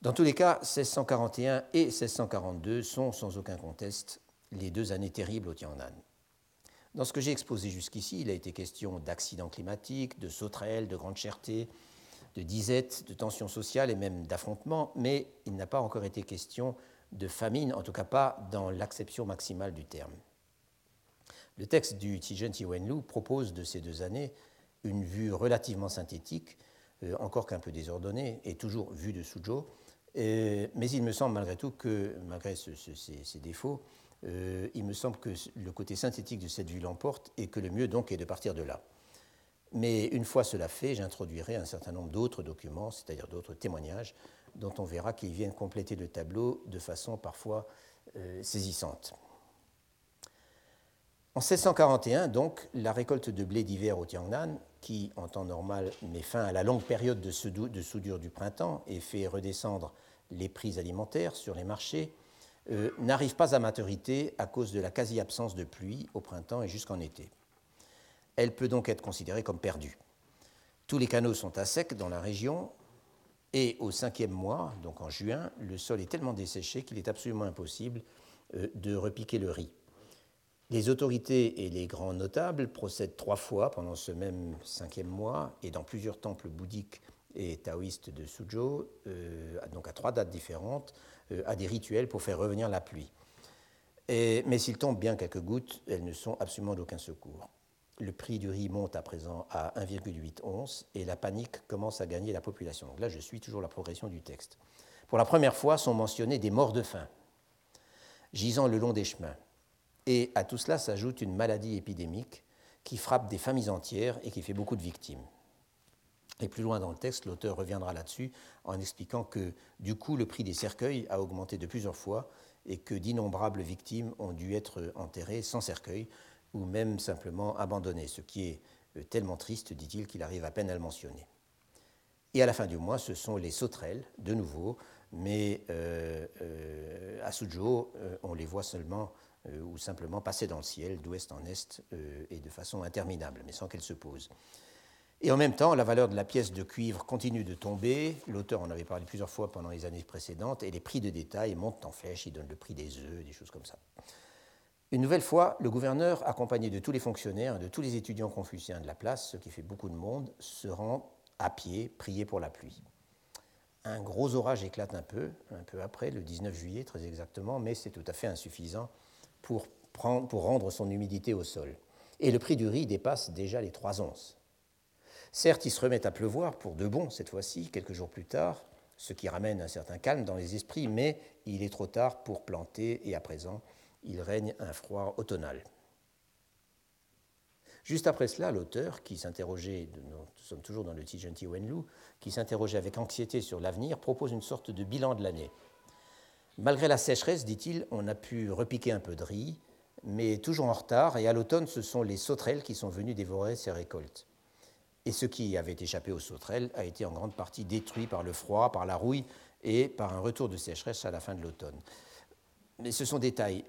Dans tous les cas, 1641 et 1642 sont sans aucun conteste les deux années terribles au Tiangnan. Dans ce que j'ai exposé jusqu'ici, il a été question d'accidents climatiques, de sauterelles, de grandes chertés, de disettes, de tensions sociales et même d'affrontements, mais il n'a pas encore été question de famine, en tout cas pas dans l'acception maximale du terme. Le texte du Tijen Wenlu propose de ces deux années une vue relativement synthétique, euh, encore qu'un peu désordonnée, et toujours vue de Suzhou, euh, mais il me semble malgré tout que, malgré ces, défauts, euh, il me semble que le côté synthétique de cette vue l'emporte et que le mieux donc est de partir de là. Mais une fois cela fait, j'introduirai un certain nombre d'autres documents, c'est-à-dire d'autres témoignages, dont on verra qu'ils viennent compléter le tableau de façon parfois saisissante. En 1641, donc, la récolte de blé d'hiver au Tiangnan, qui en temps normal met fin à la longue période de soudure du printemps et fait redescendre les prix alimentaires sur les marchés, euh, n'arrive pas à maturité à cause de la quasi-absence de pluie au printemps et jusqu'en été. Elle peut donc être considérée comme perdue. Tous les canaux sont à sec dans la région et au cinquième mois, donc en juin, le sol est tellement desséché qu'il est absolument impossible euh, de repiquer le riz. Les autorités et les grands notables procèdent trois fois pendant ce même cinquième mois et dans plusieurs temples bouddhiques et taoïstes de Suzhou, euh, donc à trois dates différentes, euh, à des rituels pour faire revenir la pluie. mais s'il tombe bien quelques gouttes, elles ne sont absolument d'aucun secours. Le prix du riz monte à présent à 1,8 onces et la panique commence à gagner la population. Donc là, je suis toujours la progression du texte. Pour la première fois sont mentionnés des morts de faim, gisant le long des chemins. Et à tout cela s'ajoute une maladie épidémique qui frappe des familles entières et qui fait beaucoup de victimes. Et plus loin dans le texte, l'auteur reviendra là-dessus en expliquant que du coup le prix des cercueils a augmenté de plusieurs fois et que d'innombrables victimes ont dû être enterrées sans cercueil ou même simplement abandonnées, ce qui est euh, tellement triste, dit-il, qu'il arrive à peine à le mentionner. Et à la fin du mois, ce sont les sauterelles, de nouveau, mais euh, euh, à Suzhou, on les voit seulement euh, ou simplement passer dans le ciel d'ouest en est euh, et de façon interminable, mais sans qu'elle se pose. Et en même temps, la valeur de la pièce de cuivre continue de tomber. L'auteur en avait parlé plusieurs fois pendant les années précédentes, et les prix de détail montent en flèche. Il donne le prix des œufs, des choses comme ça. Une nouvelle fois, le gouverneur, accompagné de tous les fonctionnaires, de tous les étudiants confuciens de la place, ce qui fait beaucoup de monde, se rend à pied prier pour la pluie. Un gros orage éclate un peu, un peu après, le 19 juillet très exactement, mais c'est tout à fait insuffisant pour, rendre son humidité au sol. Et le prix du riz dépasse déjà les 3 onces. Certes, il se remet à pleuvoir pour de bon cette fois-ci, quelques jours plus tard, ce qui ramène un certain calme dans les esprits, mais il est trop tard pour planter et à présent, il règne un froid automnal. Juste après cela, l'auteur, qui s'interrogeait, nous sommes toujours dans le Tijenti Wenlu, qui s'interrogeait avec anxiété sur l'avenir, propose une sorte de bilan de l'année. Malgré la sécheresse, dit-il, on a pu repiquer un peu de riz, mais toujours en retard, et à l'automne, ce sont les sauterelles qui sont venues dévorer ces récoltes. Et ce qui avait échappé aux sauterelles a été en grande partie détruit par le froid, par la rouille et par un retour de sécheresse à la fin de l'automne. Mais ce sont, des détails.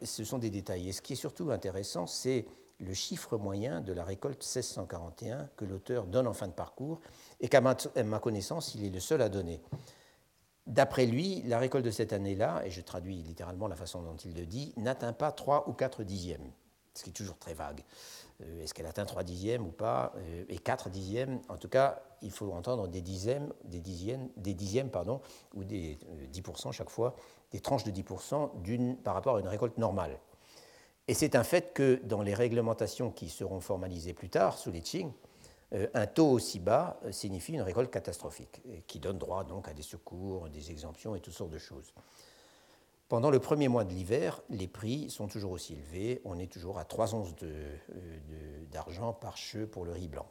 Et ce qui est surtout intéressant, c'est le chiffre moyen de la récolte 1641 que l'auteur donne en fin de parcours et qu'à ma connaissance, il est le seul à donner. D'après lui, la récolte de cette année-là, et je traduis littéralement la façon dont il le dit, n'atteint pas 3 ou 4 dixièmes, ce qui est toujours très vague. Euh, est-ce qu'elle atteint 3 dixièmes ou pas euh, Et 4 dixièmes? En tout cas, il faut entendre des dixièmes, des dixièmes, des dixièmes pardon, ou des 10% euh, chaque fois, des tranches de 10% par rapport à une récolte normale. Et c'est un fait que dans les réglementations qui seront formalisées plus tard, sous les Qing, un taux aussi bas euh, signifie une récolte catastrophique, qui donne droit donc à des secours, des exemptions et toutes sortes de choses. Pendant le premier mois de l'hiver, les prix sont toujours aussi élevés. On est toujours à 3 onces euh, d'argent par cheveu pour le riz blanc.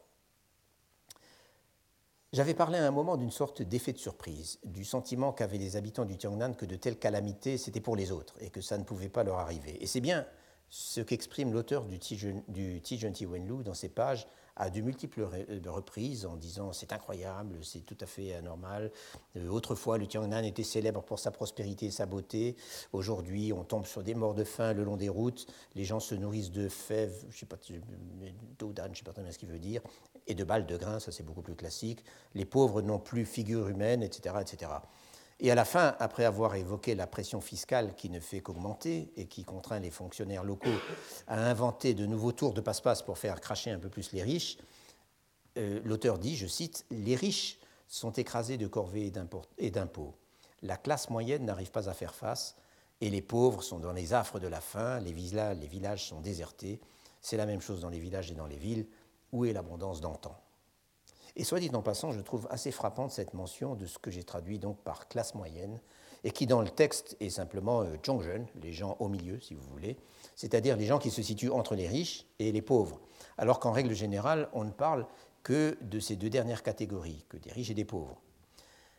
J'avais parlé à un moment d'une sorte d'effet de surprise, du sentiment qu'avaient les habitants du Tiangnan que de telles calamités, c'était pour les autres et que ça ne pouvait pas leur arriver. Et c'est bien ce qu'exprime l'auteur du Ti Wenlu dans ses pages à de multiples euh, reprises en disant c'est incroyable, c'est tout à fait anormal. Euh, autrefois, le Tiangnan était célèbre pour sa prospérité et sa beauté. Aujourd'hui, on tombe sur des morts de faim le long des routes. Les gens se nourrissent de fèves, je sais pas, d'eau d'âne, je sais pas très bien ce qu'il veut dire, et de balles de grains, ça c'est beaucoup plus classique. Les pauvres n'ont plus figure humaine, etc., etc. Et à la fin, après avoir évoqué la pression fiscale qui ne fait qu'augmenter et qui contraint les fonctionnaires locaux à inventer de nouveaux tours de passe-passe pour faire cracher un peu plus les riches, euh, l'auteur dit, je cite, Les riches sont écrasés de corvées et d'impôts. La classe moyenne n'arrive pas à faire face et les pauvres sont dans les affres de la faim, les les villages sont désertés. C'est la même chose dans les villages et dans les villes. Où est l'abondance d'antan? Et soit dit en passant, je trouve assez frappante cette mention de ce que j'ai traduit donc par classe moyenne, et qui dans le texte est simplement euh, les gens au milieu, si vous voulez, c'est-à-dire les gens qui se situent entre les riches et les pauvres, alors qu'en règle générale, on ne parle que de ces deux dernières catégories, que des riches et des pauvres.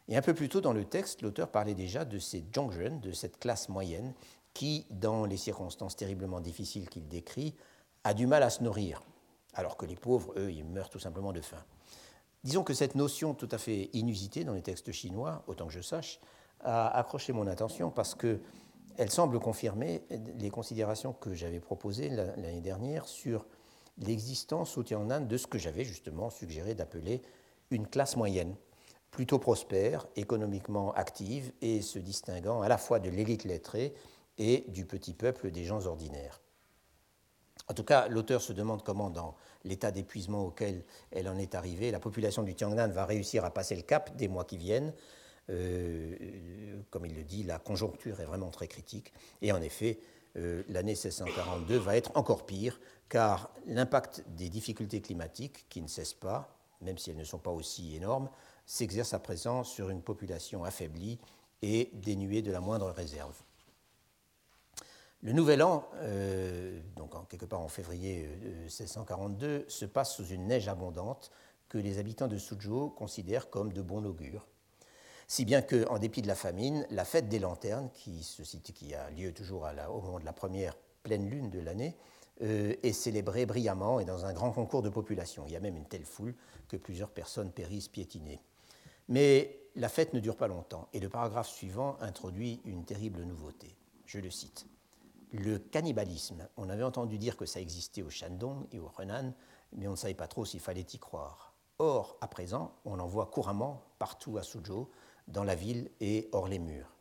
Et un peu plus tôt dans le texte, l'auteur parlait déjà de ces zhongzhen, de cette classe moyenne, qui, dans les circonstances terriblement difficiles qu'il décrit, a du mal à se nourrir, alors que les pauvres, eux, ils meurent tout simplement de faim. Disons que cette notion tout à fait inusitée dans les textes chinois, autant que je sache, a accroché mon attention parce qu'elle semble confirmer les considérations que j'avais proposées l'année dernière sur l'existence au Tiangnan de ce que j'avais justement suggéré d'appeler une classe moyenne, plutôt prospère, économiquement active et se distinguant à la fois de l'élite lettrée et du petit peuple des gens ordinaires. En tout cas, l'auteur se demande comment, dans l'état d'épuisement auquel elle en est arrivée, la population du Tiangnan va réussir à passer le cap des mois qui viennent. Euh, comme il le dit, la conjoncture est vraiment très critique. Et en effet, euh, l'année 1642 va être encore pire, car l'impact des difficultés climatiques, qui ne cessent pas, même si elles ne sont pas aussi énormes, s'exerce à présent sur une population affaiblie et dénuée de la moindre réserve. Le nouvel an, euh, donc en, quelque part en février 1642, euh, se passe sous une neige abondante que les habitants de Suzhou considèrent comme de bon augure. Si bien qu'en dépit de la famine, la fête des lanternes, qui a lieu toujours au moment de la première pleine lune de l'année, euh, est célébrée brillamment et dans un grand concours de population. Il y a même une telle foule que plusieurs personnes périssent piétinées. Mais la fête ne dure pas longtemps et le paragraphe suivant introduit une terrible nouveauté. Je le cite le cannibalisme. On avait entendu dire que ça existait au Shandong et au Henan, mais on ne savait pas trop s'il fallait y croire. Or, à présent, on en voit couramment partout à Suzhou, dans la ville et hors les murs.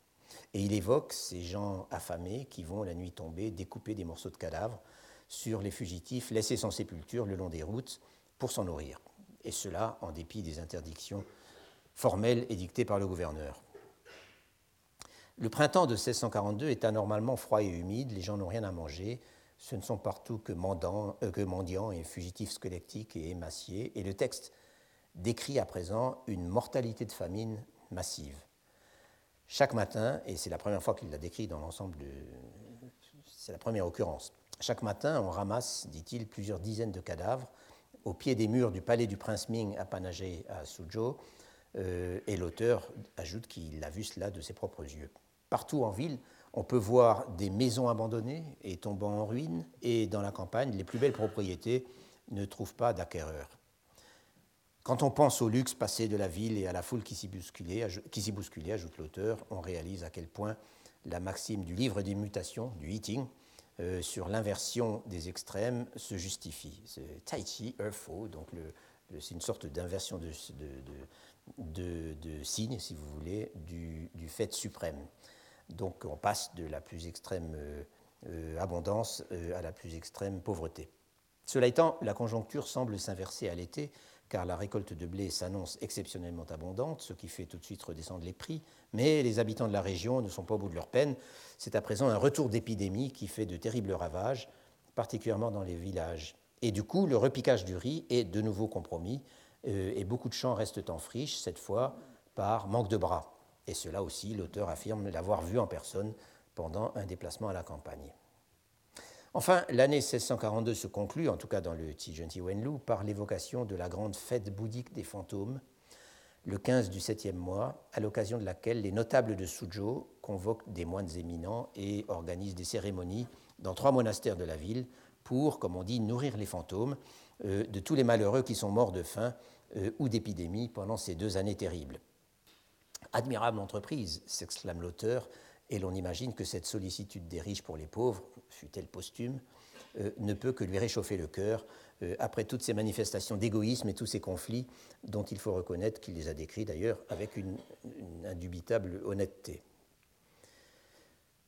Et il évoque ces gens affamés qui vont, la nuit tombée, découper des morceaux de cadavres sur les fugitifs laissés sans sépulture le long des routes pour s'en nourrir. Et cela en dépit des interdictions formelles édictées par le gouverneur. Le printemps de 1642 est anormalement froid et humide, les gens n'ont rien à manger, ce ne sont partout que, euh, que mendiants et fugitifs squelettiques et émaciés, et le texte décrit à présent une mortalité de famine massive. Chaque matin, et c'est la première fois qu'il l'a décrit dans l'ensemble de... C'est la première occurrence. Chaque matin, on ramasse, dit-il, plusieurs dizaines de cadavres au pied des murs du palais du prince Ming apanagé à Suzhou, euh, et l'auteur ajoute qu'il a vu cela de ses propres yeux. Partout en ville, on peut voir des maisons abandonnées et tombant en ruine, et dans la campagne, les plus belles propriétés ne trouvent pas d'acquéreurs. Quand on pense au luxe passé de la ville et à la foule qui s'y bousculait, ajoute l'auteur, on réalise à quel point la maxime du livre des mutations, du Yiting, euh, sur l'inversion des extrêmes se justifie. C'est Tai Chi, Erfo, donc c'est une sorte d'inversion de, signe, si vous voulez, du fait suprême. Donc on passe de la plus extrême euh, euh, abondance euh, à la plus extrême pauvreté. Cela étant, la conjoncture semble s'inverser à l'été, car la récolte de blé s'annonce exceptionnellement abondante, ce qui fait tout de suite redescendre les prix, mais les habitants de la région ne sont pas au bout de leur peine. C'est à présent un retour d'épidémie qui fait de terribles ravages, particulièrement dans les villages. Et du coup, le repiquage du riz est de nouveau compromis, et beaucoup de champs restent en friche, cette fois par manque de bras. Et cela aussi, l'auteur affirme l'avoir vu en personne pendant un déplacement à la campagne. Enfin, l'année 1642 se conclut, en tout cas dans le Tijunti Wenlu, par l'évocation de la grande fête bouddhique des fantômes, le 15 du septième mois, à l'occasion de laquelle les notables de Suzhou convoquent des moines éminents et organisent des cérémonies dans trois monastères de la ville pour, comme on dit, nourrir les fantômes de tous les malheureux qui sont morts de faim ou d'épidémie pendant ces deux années terribles. Admirable entreprise, s'exclame l'auteur, et l'on imagine que cette sollicitude des riches pour les pauvres, fut-elle posthume, euh, ne peut que lui réchauffer le cœur euh, après toutes ces manifestations d'égoïsme et tous ces conflits dont il faut reconnaître qu'il les a décrits d'ailleurs avec une, indubitable honnêteté.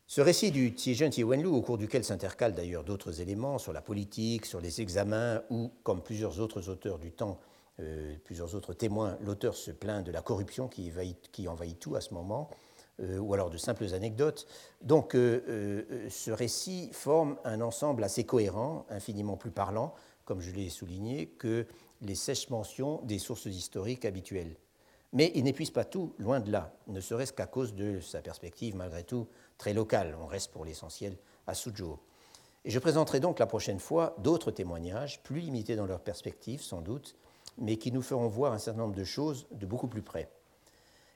Ce récit du Tiejen Wenlu, au cours duquel s'intercalent d'ailleurs d'autres éléments sur la politique, sur les examens, ou, comme plusieurs autres auteurs du temps, euh, plusieurs autres témoins, l'auteur se plaint de la corruption qui, envahit tout à ce moment, euh, ou alors de simples anecdotes. Donc euh, ce récit forme un ensemble assez cohérent, infiniment plus parlant, comme je l'ai souligné, que les sèches mentions des sources historiques habituelles. Mais il n'épuise pas tout, loin de là, ne serait-ce qu'à cause de sa perspective malgré tout très locale. On reste pour l'essentiel à Suzhou. Et je présenterai donc la prochaine fois d'autres témoignages, plus limités dans leur perspective sans doute, mais qui nous feront voir un certain nombre de choses de beaucoup plus près.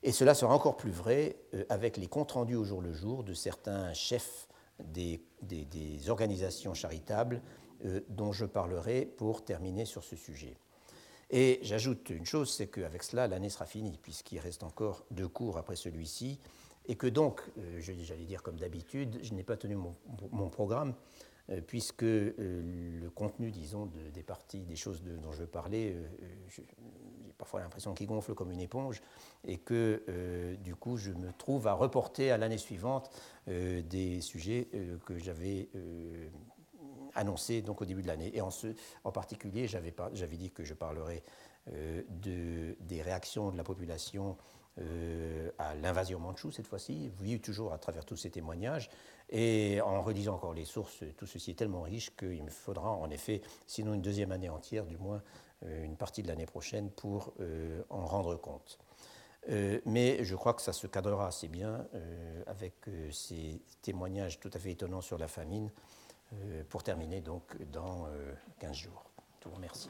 Et cela sera encore plus vrai euh, avec les comptes rendus au jour le jour de certains chefs des, organisations charitables euh, dont je parlerai pour terminer sur ce sujet. Et j'ajoute une chose, c'est qu'avec cela, l'année sera finie, puisqu'il reste encore deux cours après celui-ci, et que donc, euh, j'allais dire comme d'habitude, je n'ai pas tenu mon programme, puisque euh, le contenu, disons, des parties, des choses dont je veux parler, euh, j'ai parfois l'impression qu'il gonfle comme une éponge, et que du coup, je me trouve à reporter à l'année suivante des sujets que j'avais annoncés donc, au début de l'année. Et en, particulier, j'avais dit que je parlerais de, des réactions de la population à l'invasion manchoue cette fois-ci, vu toujours à travers tous ces témoignages, et en relisant encore les sources, tout ceci est tellement riche qu'il me faudra en effet, sinon une deuxième année entière, du moins euh, une partie de l'année prochaine, pour euh, en rendre compte. Euh, mais je crois que ça se cadrera assez bien avec ces témoignages tout à fait étonnants sur la famine, pour terminer donc dans 15 jours. Je vous remercie.